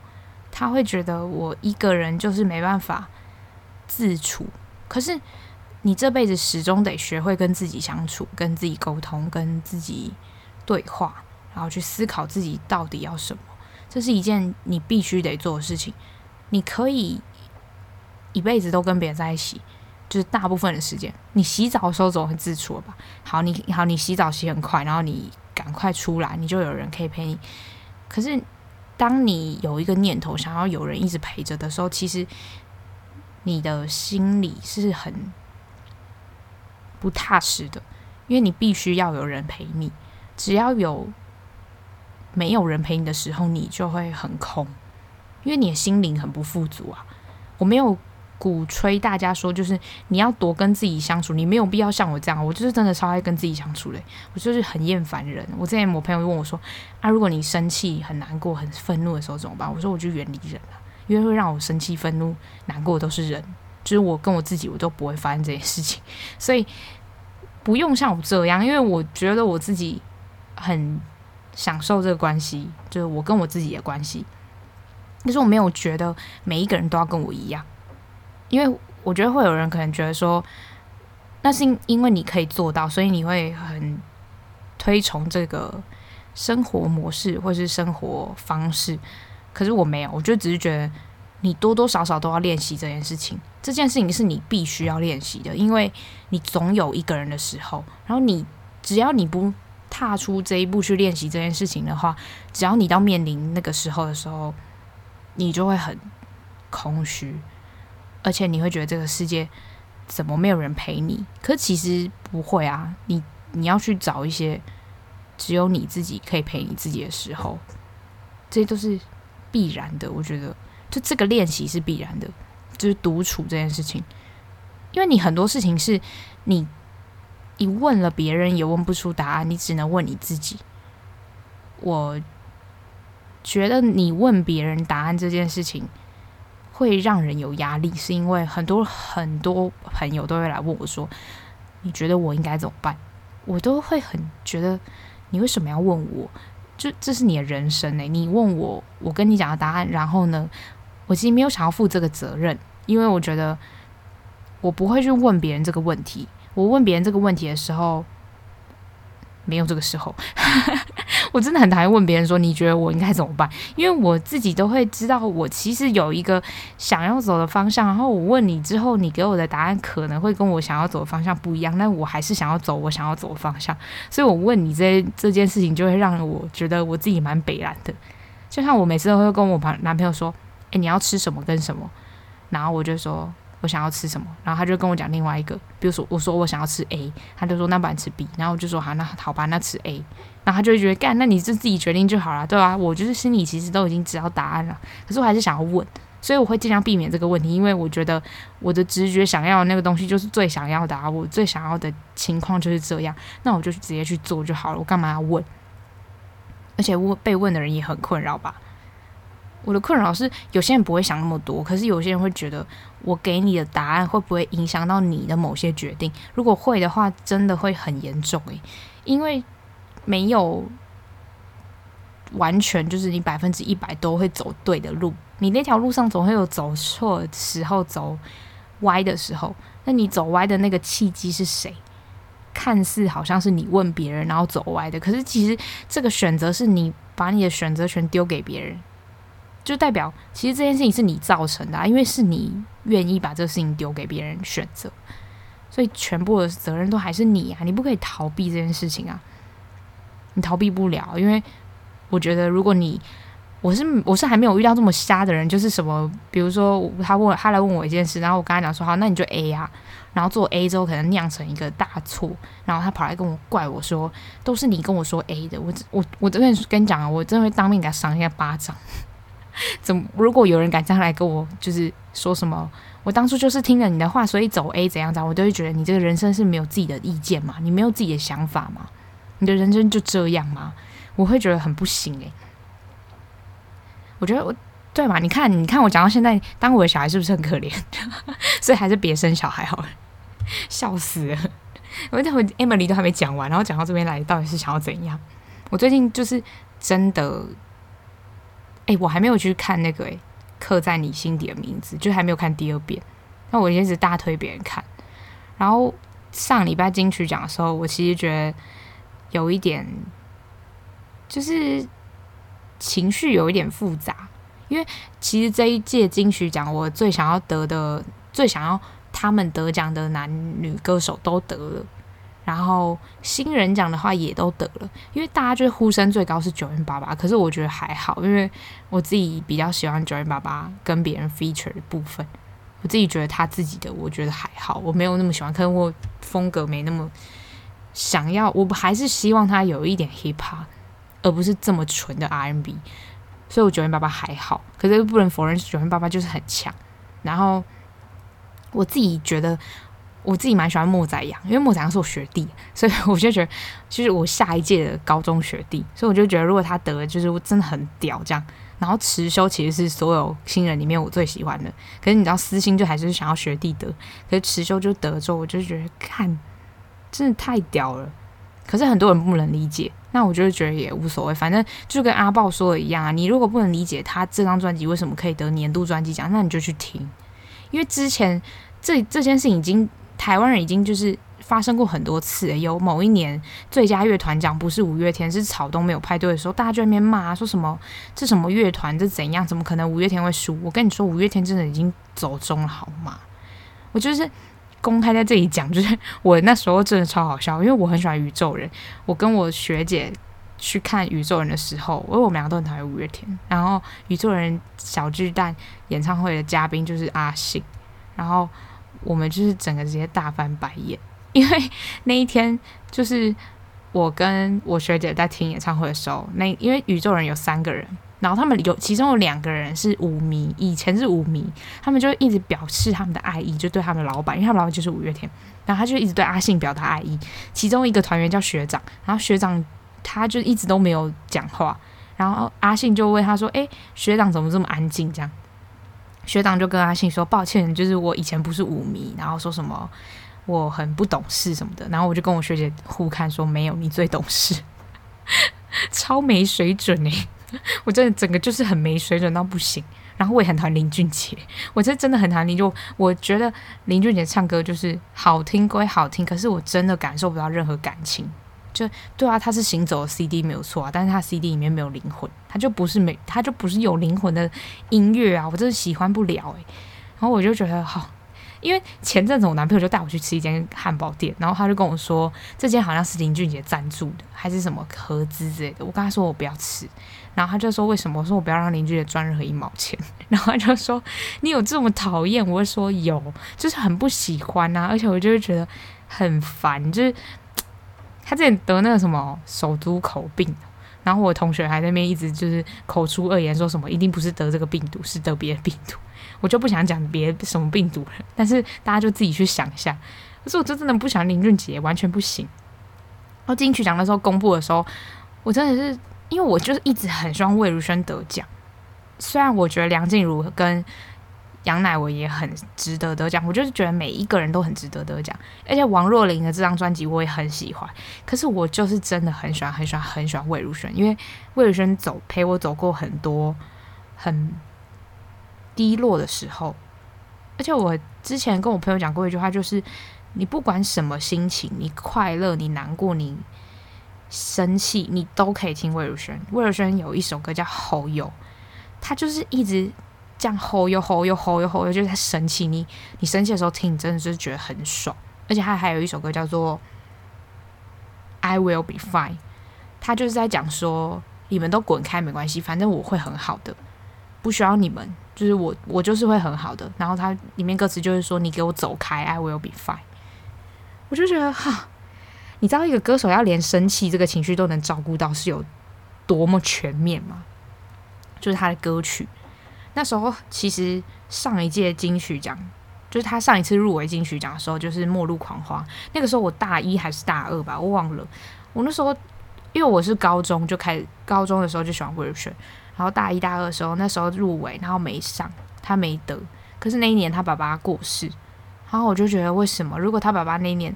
S1: 他会觉得我一个人就是没办法自处，可是你这辈子始终得学会跟自己相处，跟自己沟通，跟自己对话，然后去思考自己到底要什么。这是一件你必须得做的事情。你可以一辈子都跟别人在一起，就是大部分的时间，你洗澡的时候总会自处吧？好，你好，你洗澡洗很快，然后你赶快出来，你就有人可以陪你。可是。当你有一个念头想要有人一直陪着的时候，其实你的心里是很不踏实的，因为你必须要有人陪你。只要有没有人陪你的时候，你就会很空，因为你的心灵很不富足啊。我没有。鼓吹大家说，就是你要多跟自己相处，你没有必要像我这样。我就是真的超爱跟自己相处嘞，我就是很厌烦人。我之前我朋友问我说：“啊，如果你生气、很难过、很愤怒的时候怎么办？”我说：“我就远离人了，因为会让我生气、愤怒、难过都是人，就是我跟我自己，我都不会发生这件事情。所以不用像我这样，因为我觉得我自己很享受这个关系，就是我跟我自己的关系。但是我没有觉得每一个人都要跟我一样。”因为我觉得会有人可能觉得说，那是因为你可以做到，所以你会很推崇这个生活模式或是生活方式。可是我没有，我就只是觉得你多多少少都要练习这件事情。这件事情是你必须要练习的，因为你总有一个人的时候，然后你只要你不踏出这一步去练习这件事情的话，只要你到面临那个时候的时候，你就会很空虚。而且你会觉得这个世界怎么没有人陪你？可其实不会啊，你你要去找一些只有你自己可以陪你自己的时候，这些都是必然的。我觉得，就这个练习是必然的，就是独处这件事情，因为你很多事情是你你问了别人也问不出答案，你只能问你自己。我觉得你问别人答案这件事情。会让人有压力，是因为很多很多朋友都会来问我说：“你觉得我应该怎么办？”我都会很觉得，你为什么要问我？就这是你的人生欸，你问我，我跟你讲的答案，然后呢，我其实没有想要负这个责任，因为我觉得我不会去问别人这个问题。我问别人这个问题的时候，没有这个时候。<laughs> 我真的很讨厌问别人说，你觉得我应该怎么办？因为我自己都会知道，我其实有一个想要走的方向。然后我问你之后，你给我的答案可能会跟我想要走的方向不一样，但我还是想要走我想要走的方向。所以我问你这这件事情，就会让我觉得我自己蛮北烂的。就像我每次都会跟我朋男朋友说：“诶，你要吃什么跟什么？”然后我就说。我想要吃什么，然后他就跟我讲另外一个，比如说我说我想要吃 A，他就说那不然吃 B，然后我就说好，那好吧，那吃 A，然后他就会觉得干，那你就自己决定就好了，对吧？我就是心里其实都已经知道答案了，可是我还是想要问，所以我会尽量避免这个问题，因为我觉得我的直觉想要的那个东西就是最想要的啊，我最想要的情况就是这样，那我就直接去做就好了，我干嘛要问？而且问被问的人也很困扰吧。我的困扰是，有些人不会想那么多，可是有些人会觉得，我给你的答案会不会影响到你的某些决定？如果会的话，真的会很严重诶，因为没有完全就是你百分之一百都会走对的路，你那条路上总会有走错时候，走歪的时候。那你走歪的那个契机是谁？看似好像是你问别人然后走歪的，可是其实这个选择是你把你的选择权丢给别人。就代表，其实这件事情是你造成的啊，因为是你愿意把这个事情丢给别人选择，所以全部的责任都还是你啊，你不可以逃避这件事情啊，你逃避不了，因为我觉得如果你，我是我是还没有遇到这么瞎的人，就是什么，比如说他问他来问我一件事，然后我跟他讲说好，那你就 A 啊，然后做 A 之后可能酿成一个大错，然后他跑来跟我怪我说，都是你跟我说 A 的，我我我真的跟你讲啊，我真的会当面给他赏一下巴掌。<laughs> 怎么？如果有人敢这样来跟我，就是说什么，我当初就是听了你的话，所以走 A 怎样怎样，我都会觉得你这个人生是没有自己的意见嘛？你没有自己的想法嘛？你的人生就这样吗？我会觉得很不行诶、我觉得我对嘛？你看，你看我讲到现在，当我的小孩是不是很可怜？<laughs> 所以还是别生小孩好了，笑死了！我等会 Emily 都还没讲完，然后讲到这边来，到底是想要怎样？我最近就是真的。哎，我还没有去看那个诶，刻在你心底的名字，就还没有看第二遍。那我一直大推别人看。然后上礼拜金曲奖的时候，我其实觉得有一点，就是情绪有一点复杂，因为其实这一届金曲奖，我最想要得的，最想要他们得奖的男女歌手都得了。然后新人奖的话也都得了，因为大家就是呼声最高是 9m88，可是我觉得还好，因为我自己比较喜欢 9m88 跟别人 feature 的部分，我自己觉得他自己的我觉得还好，我没有那么喜欢，可能我风格没那么想要，我还是希望他有一点 hip hop，而不是这么纯的 R&B，所以我 9m88 还好，可是不能否认 9m88 就是很强，然后我自己觉得。我自己蛮喜欢莫宰阳，因为莫宰阳是我学弟，所以我就觉得就是我下一届的高中学弟，所以我就觉得如果他得，就是真的很屌这样。然后持修其实是所有新人里面我最喜欢的，可是你知道私心就还是想要学弟得，可是持修就得之后，我就觉得看真的太屌了。可是很多人不能理解，那我就觉得也无所谓，反正就跟阿豹说的一样啊，你如果不能理解他这张专辑为什么可以得年度专辑奖，那你就去听，因为之前这这件事已经。台湾人已经就是发生过很多次，有某一年最佳乐团奖不是五月天，是草东没有派对的时候，大家就在那边骂，说什么这什么乐团这怎样？怎么可能五月天会输？我跟你说，五月天真的已经走中了，好吗？我就是公开在这里讲，就是我那时候真的超好笑，因为我很喜欢宇宙人。我跟我学姐去看宇宙人的时候，因为我们两个都很讨厌五月天，然后宇宙人小巨蛋演唱会的嘉宾就是阿信，然后。我们就是整个直接大翻白眼，<laughs> 因为那一天就是我跟我学姐在听演唱会的时候，那因为宇宙人有三个人，然后他们有其中有两个人是舞迷，以前是舞迷，他们就一直表示他们的爱意，就对他们老板，因为他们老板就是五月天，然后他就一直对阿信表达爱意。其中一个团员叫学长，然后学长他就一直都没有讲话，然后阿信就问他说：“诶，学长怎么这么安静？”这样。学长就跟阿信说：“抱歉，就是我以前不是舞迷，然后说什么我很不懂事什么的。”然后我就跟我学姐互看说：“没有，你最懂事，<laughs> 超没水准诶、<laughs> 我真的整个就是很没水准到不行。然后我也很讨厌林俊杰，我这真的很讨厌林俊。我觉得林俊杰唱歌就是好听归好听，可是我真的感受不到任何感情，就对啊，他是行走的 CD 没有错啊，但是他 CD 里面没有灵魂，他就不是没，他就不是有灵魂的音乐啊，我真的喜欢不了诶、然后我就觉得好。因为前阵子我男朋友就带我去吃一间汉堡店，然后他就跟我说，这间好像是林俊杰赞助的，还是什么合资之类的。我跟他说我不要吃，然后他就说为什么？我说我不要让林俊杰赚任何一毛钱。<laughs> 然后他就说你有这么讨厌？我会说有，就是很不喜欢啊，而且我就会觉得很烦。就是他之前得那个什么首都口病，然后我同学还在那边一直就是口出恶言，说什么一定不是得这个病毒，是得别的病毒。我就不想讲别什么病毒了，但是大家就自己去想一下。可是我就真的不想林俊杰，完全不行。然后金曲奖的时候公布的时候，我真的是因为我就是一直很希望魏如萱得奖。虽然我觉得梁静茹跟杨乃文也很值得得奖，我就是觉得每一个人都很值得得奖。而且王若琳的这张专辑我也很喜欢，可是我就是真的很喜欢很喜欢很喜欢魏如萱，因为魏如萱走陪我走过很多很。低落的时候，而且我之前跟我朋友讲过一句话，就是你不管什么心情，你快乐、你难过、你生气，你都可以听魏如萱。魏如萱有一首歌叫《好友》，他就是一直这样吼又吼又吼又吼呦，就是他生气。你你生气的时候听，你真的是觉得很爽。而且他还有一首歌叫做《I Will Be Fine》，他就是在讲说你们都滚开没关系，反正我会很好的，不需要你们。就是我，我就是会很好的。然后他里面歌词就是说：“你给我走开，I will be fine。”我就觉得哈，你知道一个歌手要连生气这个情绪都能照顾到，是有多么全面吗？就是他的歌曲，那时候其实上一届金曲奖，就是他上一次入围金曲奖的时候，就是《末路狂花》。那个时候我大一还是大二吧，我忘了。我那时候因为我是高中就开始，高中的时候就喜欢魏如萱。然后大一、大二的时候，那时候入围，然后没上，他没得。可是那一年他爸爸过世，然后我就觉得，为什么？如果他爸爸那一年，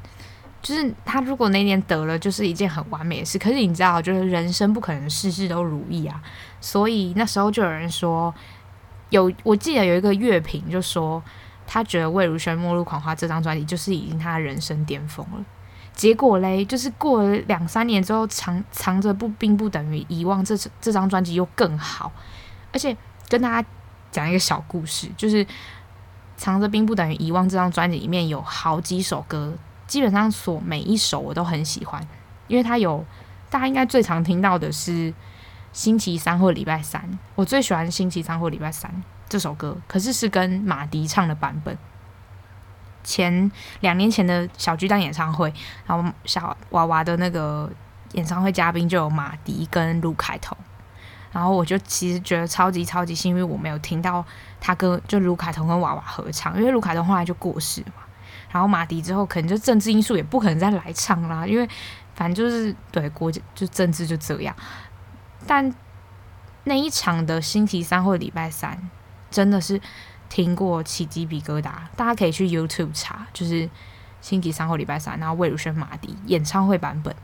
S1: 就是他如果那一年得了，就是一件很完美的事。可是你知道，就是人生不可能事事都如意啊。所以那时候就有人说，有我记得有一个乐评就说，他觉得魏如萱《末路狂花》这张专辑就是已经他人生巅峰了。结果嘞，就是过了两三年之后，藏藏着不并不等于遗忘这。这张专辑又更好，而且跟大家讲一个小故事，就是藏着并不等于遗忘这张专辑里面有好几首歌，基本上所每一首我都很喜欢，因为它有大家应该最常听到的是星期三或礼拜三，我最喜欢星期三或礼拜三这首歌，可是是跟马迪唱的版本。前两年前的小巨蛋演唱会，然后小娃娃的那个演唱会嘉宾就有马迪跟卢凯彤，然后我就其实觉得超级超级幸运，我没有听到他跟就卢凯彤跟娃娃合唱，因为卢凯彤后来就过世嘛，然后马迪之后可能就政治因素也不可能再来唱啦，因为反正就是对国就政治就这样，但那一场的星期三或礼拜三真的是。听过起鸡皮疙瘩，大家可以去 YouTube 查，就是星期三或礼拜三，然后魏如萱、马迪演唱会版本，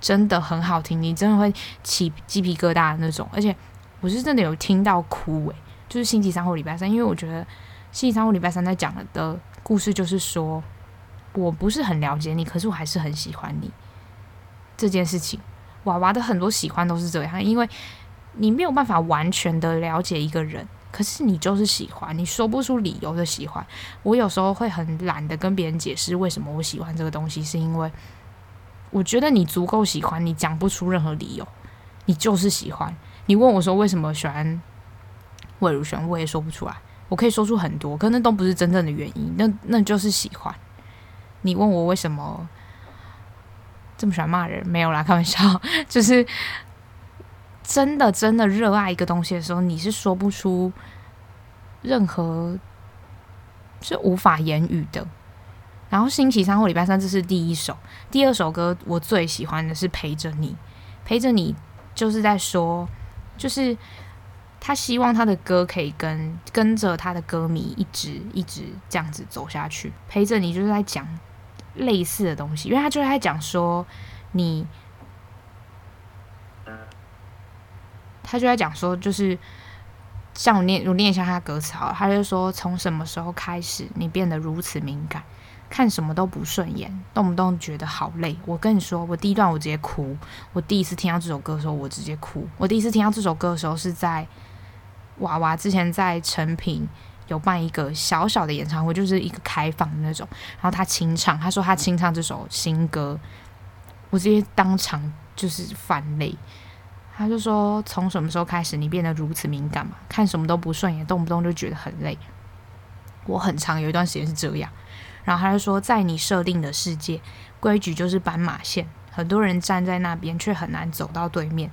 S1: 真的很好听，你真的会起鸡皮疙瘩的那种。而且我是真的有听到哭诶，就是星期三或礼拜三，因为我觉得星期三或礼拜三在讲的故事就是说，我不是很了解你，可是我还是很喜欢你这件事情。娃娃的很多喜欢都是这样，因为你没有办法完全的了解一个人。可是你就是喜欢，你说不出理由的喜欢。我有时候会很懒得跟别人解释为什么我喜欢这个东西，是因为我觉得你足够喜欢，你讲不出任何理由，你就是喜欢。你问我说为什么喜欢魏如萱，我也说不出来。我可以说出很多，可那都不是真正的原因，那那就是喜欢。你问我为什么这么喜欢骂人，没有啦，开玩笑，<laughs> 就是。真的真的热爱一个东西的时候，你是说不出任何是无法言语的。然后星期三或礼拜三，这是第一首，第二首歌我最喜欢的是陪着你，陪着你就是在说，就是他希望他的歌可以跟跟着他的歌迷一直一直这样子走下去。陪着你就是在讲类似的东西，因为他就在讲说你。他就在讲说，就是像我念我念一下他的歌词好了，他就说，从什么时候开始你变得如此敏感？看什么都不顺眼，动不动觉得好累。我跟你说，我第一段我直接哭。我第一次听到这首歌的时候，我直接哭。我第一次听到这首歌的时候，是在娃娃之前在诚品有办一个小小的演唱会，就是一个开放的那种。然后他清唱，他说他清唱这首新歌，我直接当场就是泛泪。他就说，从什么时候开始你变得如此敏感嘛？看什么都不顺眼，动不动就觉得很累。我很长有一段时间是这样。然后他就说，在你设定的世界，规矩就是斑马线，很多人站在那边，却很难走到对面。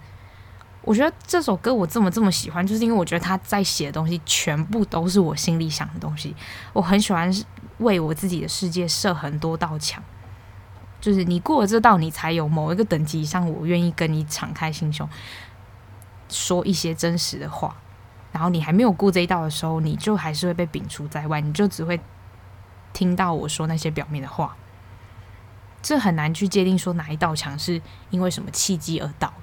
S1: 我觉得这首歌我这么这么喜欢，就是因为我觉得他在写的东西全部都是我心里想的东西。我很喜欢为我自己的世界设很多道墙，就是你过了这道，你才有某一个等级以上，我愿意跟你敞开心胸，说一些真实的话。然后你还没有过这一道的时候，你就还是会被摒除在外，你就只会。听到我说那些表面的话，这很难去界定说哪一道墙是因为什么契机而倒，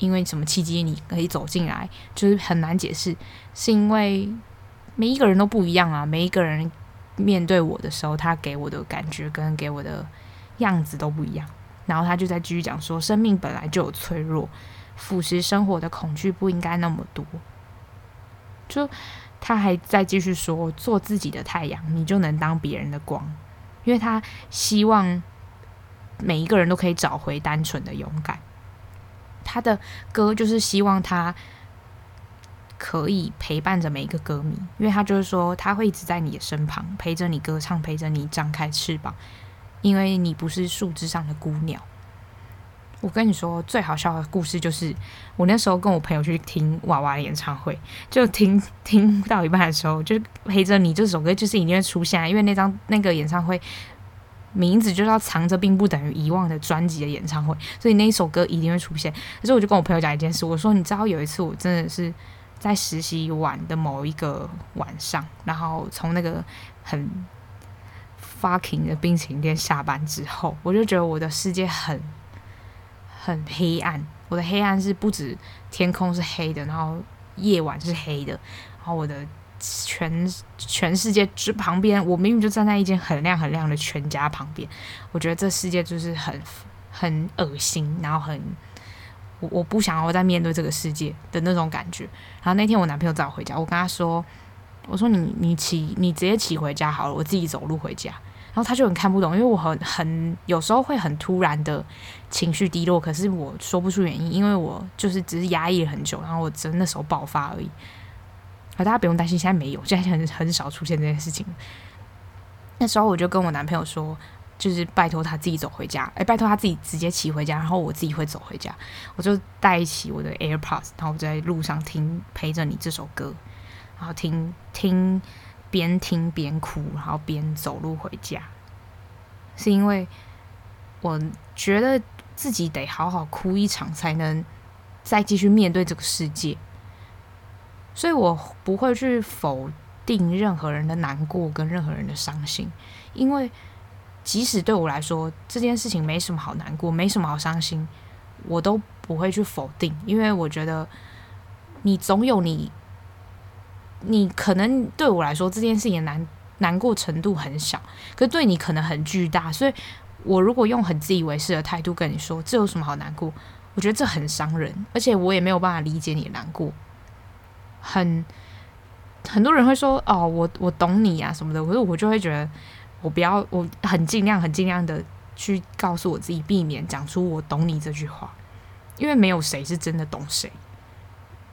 S1: 因为什么契机你可以走进来，就是很难解释。是因为每一个人都不一样啊，每一个人面对我的时候，他给我的感觉跟给我的样子都不一样。然后他就在继续讲说，生命本来就有脆弱，腐蚀生活的恐惧不应该那么多。就。他还在继续说：“做自己的太阳，你就能当别人的光。”因为他希望每一个人都可以找回单纯的勇敢。他的歌就是希望他可以陪伴着每一个歌迷，因为他就是说他会一直在你的身旁，陪着你歌唱，陪着你张开翅膀，因为你不是树枝上的孤鸟。我跟你说，最好笑的故事就是我那时候跟我朋友去听娃娃的演唱会，就听 <laughs> 听到一半的时候，就陪着你这首歌就是一定会出现，因为那张那个演唱会名字就叫《藏着并不等于遗忘》的专辑的演唱会，所以那一首歌一定会出现。可是我就跟我朋友讲一件事，我说你知道有一次我真的是在实习完的某一个晚上，然后从那个很 fucking 的冰淇淋店下班之后，我就觉得我的世界很。很黑暗，我的黑暗是不止天空是黑的，然后夜晚是黑的，然后我的全全世界之旁边，我明明就站在一间很亮很亮的全家旁边，我觉得这世界就是很很恶心，然后很我我不想要再面对这个世界的那种感觉。然后那天我男朋友找回家，我跟他说，我说你你骑你直接骑回家好了，我自己走路回家。然后他就很看不懂，因为我很很有时候会很突然的情绪低落，可是我说不出原因，因为我就是只是压抑了很久，然后我真那时候爆发而已。啊大家不用担心，现在没有，现在很很少出现这件事情。那时候我就跟我男朋友说，就是拜托他自己走回家，哎，拜托他自己直接骑回家，然后我自己会走回家。我就带起我的 AirPods，然后我在路上听陪着你这首歌，然后听听。边听边哭，然后边走路回家，是因为我觉得自己得好好哭一场，才能再继续面对这个世界。所以我不会去否定任何人的难过跟任何人的伤心，因为即使对我来说这件事情没什么好难过，没什么好伤心，我都不会去否定，因为我觉得你总有你。你可能对我来说这件事情难难过程度很小，可对你可能很巨大。所以，我如果用很自以为是的态度跟你说，这有什么好难过？我觉得这很伤人，而且我也没有办法理解你难过。很很多人会说：“哦，我我懂你啊什么的。”可是我就会觉得，我不要，我很尽量很尽量的去告诉我自己，避免讲出“我懂你”这句话，因为没有谁是真的懂谁。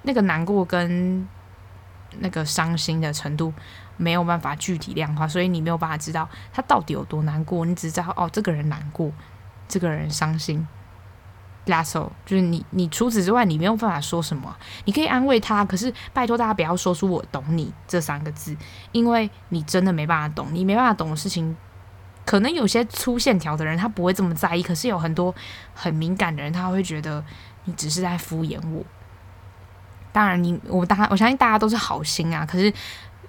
S1: 那个难过跟。那个伤心的程度没有办法具体量化，所以你没有办法知道他到底有多难过。你只知道哦，这个人难过，这个人伤心。That's all，就是你，你除此之外，你没有办法说什么。你可以安慰他，可是拜托大家不要说出“我懂你”这三个字，因为你真的没办法懂。你没办法懂的事情，可能有些粗线条的人他不会这么在意，可是有很多很敏感的人，他会觉得你只是在敷衍我。当然你，你我大我相信大家都是好心啊。可是，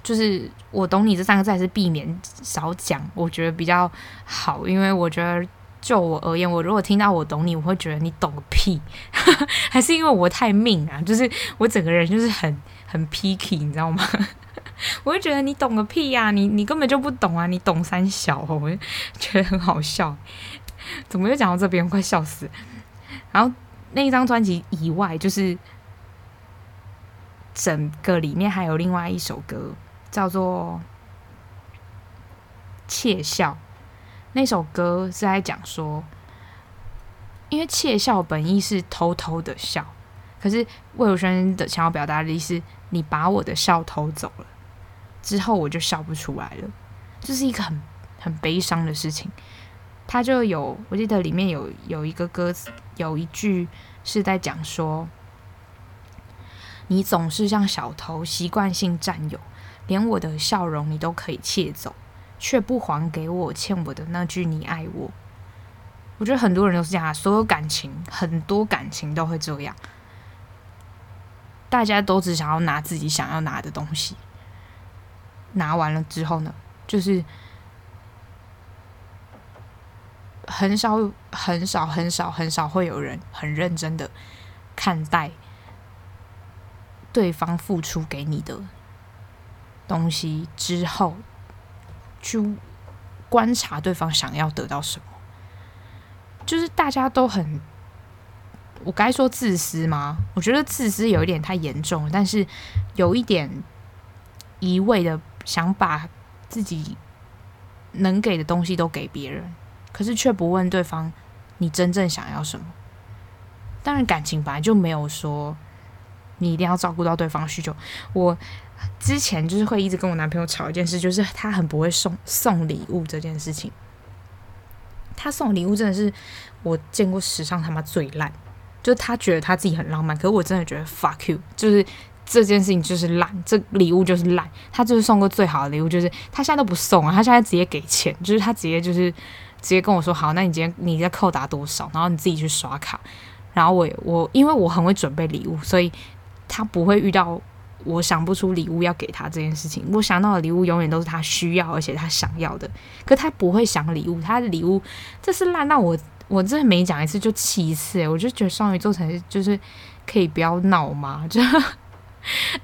S1: 就是我懂你这三个字还是避免少讲，我觉得比较好。因为我觉得，就我而言，我如果听到我懂你，我会觉得你懂个屁。还是因为我太命啊，就是我整个人就是很很 picky，你知道吗？<laughs> 我会觉得你懂个屁呀、你你根本就不懂啊，你懂三小，我就觉得很好笑。怎么又讲到这边，快笑死。然后那一张专辑以外，就是整个里面还有另外一首歌，叫做《窃笑》。那首歌是在讲说，因为窃笑本意是偷偷的笑，可是魏如萱的想要表达的意思，你把我的笑偷走了。之后我就笑不出来了，这是一个很很悲伤的事情。他就有，我记得里面有有一个歌词，有一句是在讲说：“你总是像小偷，习惯性占有，连我的笑容你都可以窃走，却不还给我欠我的那句你爱我。”我觉得很多人都是这样，所有感情，很多感情都会这样，大家都只想要拿自己想要拿的东西。拿完了之后呢，就是很少、很少、很少、很少会有人很认真的看待对方付出给你的东西之后，去观察对方想要得到什么。就是大家都很，我该说自私吗？我觉得自私有一点太严重，但是有一点一味的。想把自己能给的东西都给别人，可是却不问对方你真正想要什么。当然，感情本来就没有说你一定要照顾到对方需求。我之前就是会一直跟我男朋友吵一件事，就是他很不会送送礼物这件事情。他送礼物真的是我见过史上他妈最烂，就是他觉得他自己很浪漫，可是我真的觉得 fuck you，就是。这件事情就是烂，这礼物就是烂。他就是送过最好的礼物，就是他现在都不送啊，他现在直接给钱，就是他直接就是直接跟我说好，那你今天你在扣打多少，然后你自己去刷卡。然后我我因为我很会准备礼物，所以他不会遇到我想不出礼物要给他这件事情。我想到的礼物永远都是他需要而且他想要的，可他不会想礼物，他的礼物这是烂到我我真的每讲一次就气一次，我就觉得双鱼座才是就是可以不要闹嘛？就。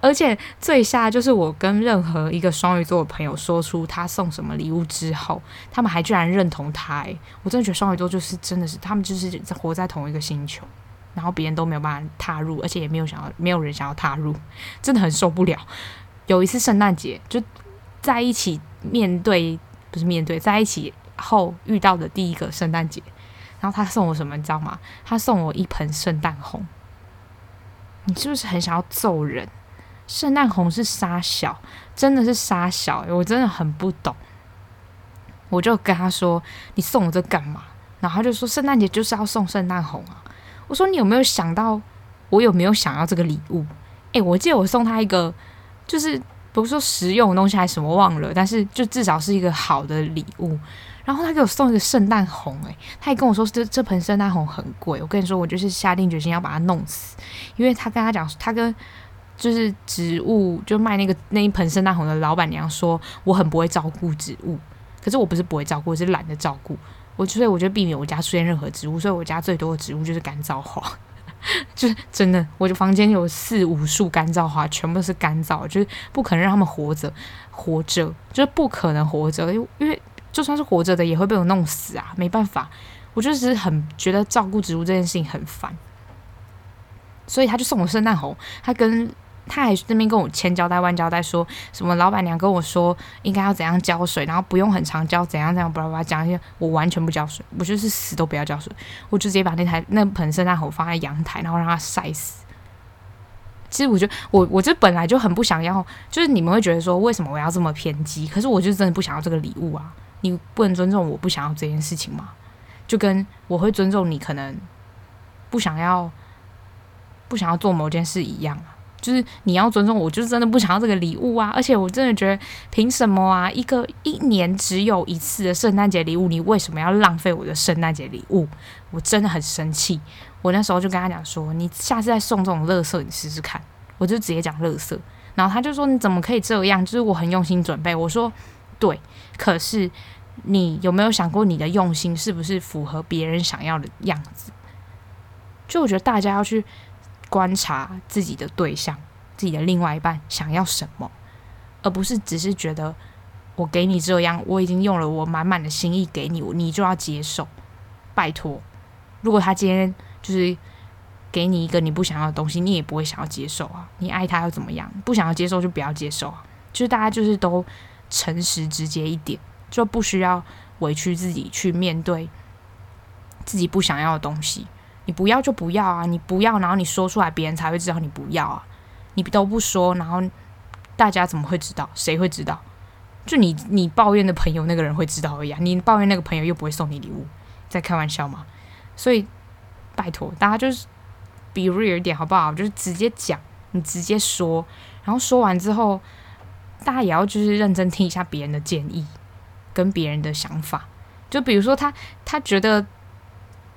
S1: 而且最下就是我跟任何一个双鱼座的朋友说出他送什么礼物之后，他们还居然认同他，欸，我真的觉得双鱼座就是真的是他们就是活在同一个星球，然后别人都没有办法踏入，而且也没有想要，没有人想要踏入，真的很受不了。有一次圣诞节就在一起面对，不是面对，在一起后遇到的第一个圣诞节，然后他送我什么，你知道吗？他送我一盆圣诞红。你是不是很想要揍人？圣诞红是杀小，真的是杀小，我真的很不懂。我就跟他说：“你送我这干嘛？”然后他就说：“圣诞节就是要送圣诞红啊。”我说：“你有没有想到我有没有想要这个礼物？”诶，我记得我送他一个，就是不是说实用的东西还是什么忘了，但是就至少是一个好的礼物。然后他给我送一个圣诞红，诶，他也跟我说这这盆圣诞红很贵。我跟你说，我就是下定决心要把它弄死，因为他跟他讲，他跟就是植物就卖那个那一盆圣诞红的老板娘说，我很不会照顾植物，可是我不是不会照顾，我是懒得照顾。我所以我就避免我家出现任何植物，所以我家最多的植物就是干燥花，<laughs> 就是真的，我的房间有四五束干燥花，全部是干燥，就是不可能让他们活着，活着就是不可能活着，因为。就算是活着的，也会被我弄死啊！没办法，我就是很觉得照顾植物这件事情很烦，所以他就送我圣诞红。他跟他还这边跟我千交代万交代，说什么老板娘跟我说应该要怎样浇水，然后不用很常浇，怎样怎样，巴拉巴拉讲一些。我完全不浇水，我就是死都不要浇水，我就直接把那台那盆圣诞红放在阳台，然后让它晒死。其实我觉得我我这本来就很不想要，就是你们会觉得说为什么我要这么偏激？可是我就真的不想要这个礼物啊！你不能尊重我不想要这件事情吗？就跟我会尊重你可能不想要不想要做某件事一样啊。就是你要尊重我，就是真的不想要这个礼物啊！而且我真的觉得，凭什么啊？一个一年只有一次的圣诞节礼物，你为什么要浪费我的圣诞节礼物？我真的很生气。我那时候就跟他讲说，你下次再送这种垃圾，你试试看。我就直接讲垃圾，然后他就说你怎么可以这样？就是我很用心准备。我说对，可是。你有没有想过，你的用心是不是符合别人想要的样子？就我觉得大家要去观察自己的对象，自己的另外一半想要什么，而不是只是觉得我给你这样，我已经用了我满满的心意给你，你就要接受。拜托，如果他今天就是给你一个你不想要的东西，你也不会想要接受啊。你爱他又怎么样？不想要接受就不要接受啊。就是大家就是都诚实直接一点，就不需要委屈自己去面对自己不想要的东西。你不要就不要啊！你不要，然后你说出来，别人才会知道你不要啊！你都不说，然后大家怎么会知道？谁会知道？就你你抱怨的朋友那个人会知道而已啊！你抱怨那个朋友又不会送你礼物，在开玩笑吗？所以拜托大家就是 be real 一点好不好？就是直接讲，你直接说，然后说完之后，大家也要就是认真听一下别人的建议跟别人的想法。就比如说他他觉得。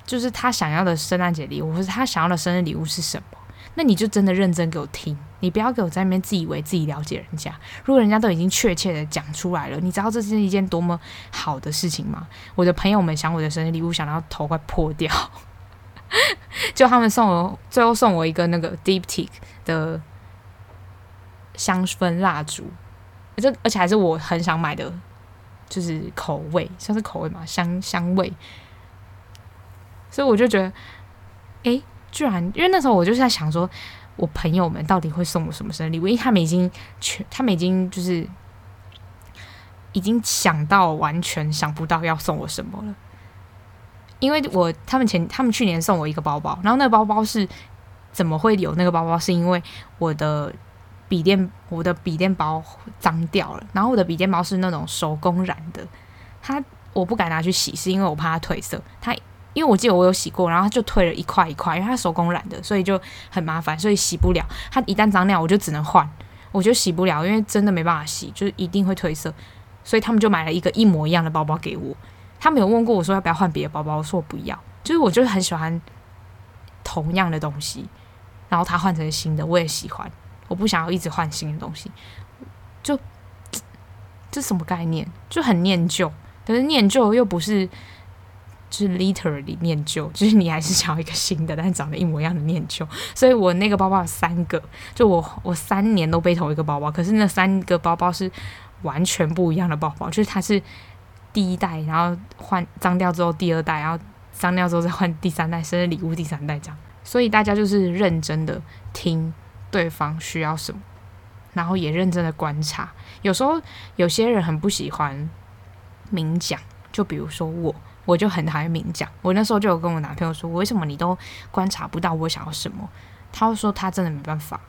S1: 就是他想要的圣诞节礼物，或是他想要的生日礼物是什么？那你就真的认真给我听，你不要给我在那边自以为自己了解人家。如果人家都已经确切的讲出来了，你知道这是一件多么好的事情吗？我的朋友们想我的生日礼物，想到头快破掉，<laughs> 就他们送我，最后送我一个那个 Diptyque 的香氛蜡烛，这而且还是我很想买的，就是口味，像是口味嘛，香香味。所以我就觉得，哎，居然，因为那时候我就是在想说，我朋友们到底会送我什么生日礼物？因为他们已经全，他们已经就是已经想到完全想不到要送我什么了。因为我他们前他们去年送我一个包包，然后那个包包是怎么会有那个包包？是因为我的笔电我的笔电包脏掉了，然后我的笔电包是那种手工染的，它我不敢拿去洗，是因为我怕它褪色，它。因为我记得我有洗过，然后它就退了一块一块，因为它手工染的，所以就很麻烦，所以洗不了。它一旦脏掉，我就只能换，我就洗不了，因为真的没办法洗，就是一定会褪色。所以他们就买了一个一模一样的包包给我。他们有问过我说要不要换别的包包，我说我不要，就是我就是很喜欢同样的东西，然后他换成新的我也喜欢，我不想要一直换新的东西，就这什么概念？就很念旧，可是念旧又不是。就是 literally 念旧，<laughs> 就是你还是想要一个新的，但是长得一模一样的念旧。所以我那个包包有三个，就我我三年都背同一个包包，可是那三个包包是完全不一样的包包，就是它是第一代，然后换脏掉之后第二代，然后脏掉之后再换第三代，生日礼物第三代这样。所以大家就是认真的听对方需要什么，然后也认真的观察。有时候有些人很不喜欢明讲，就比如说我。我就很讨厌明讲，我那时候就有跟我男朋友说，为什么你都观察不到我想要什么？他会说他真的没办法，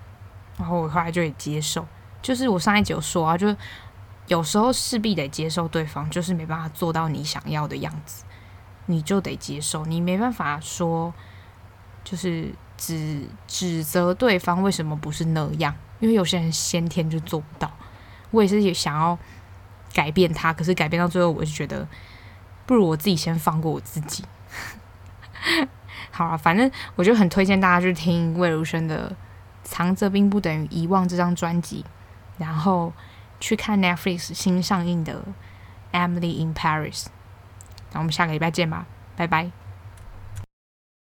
S1: 然后我后来就也接受，就是我上一集有说啊，就有时候势必得接受对方就是没办法做到你想要的样子，你就得接受，你没办法说就是指指责对方为什么不是那样，因为有些人先天就做不到。我也是也想要改变他，可是改变到最后，我就觉得。不如我自己先放过我自己。<laughs> 好啊，反正我就很推荐大家去听魏如萱的《藏着并不等于遗忘》这张专辑，然后去看 Netflix 新上映的《Emily in Paris》。那我们下个礼拜见吧，拜拜。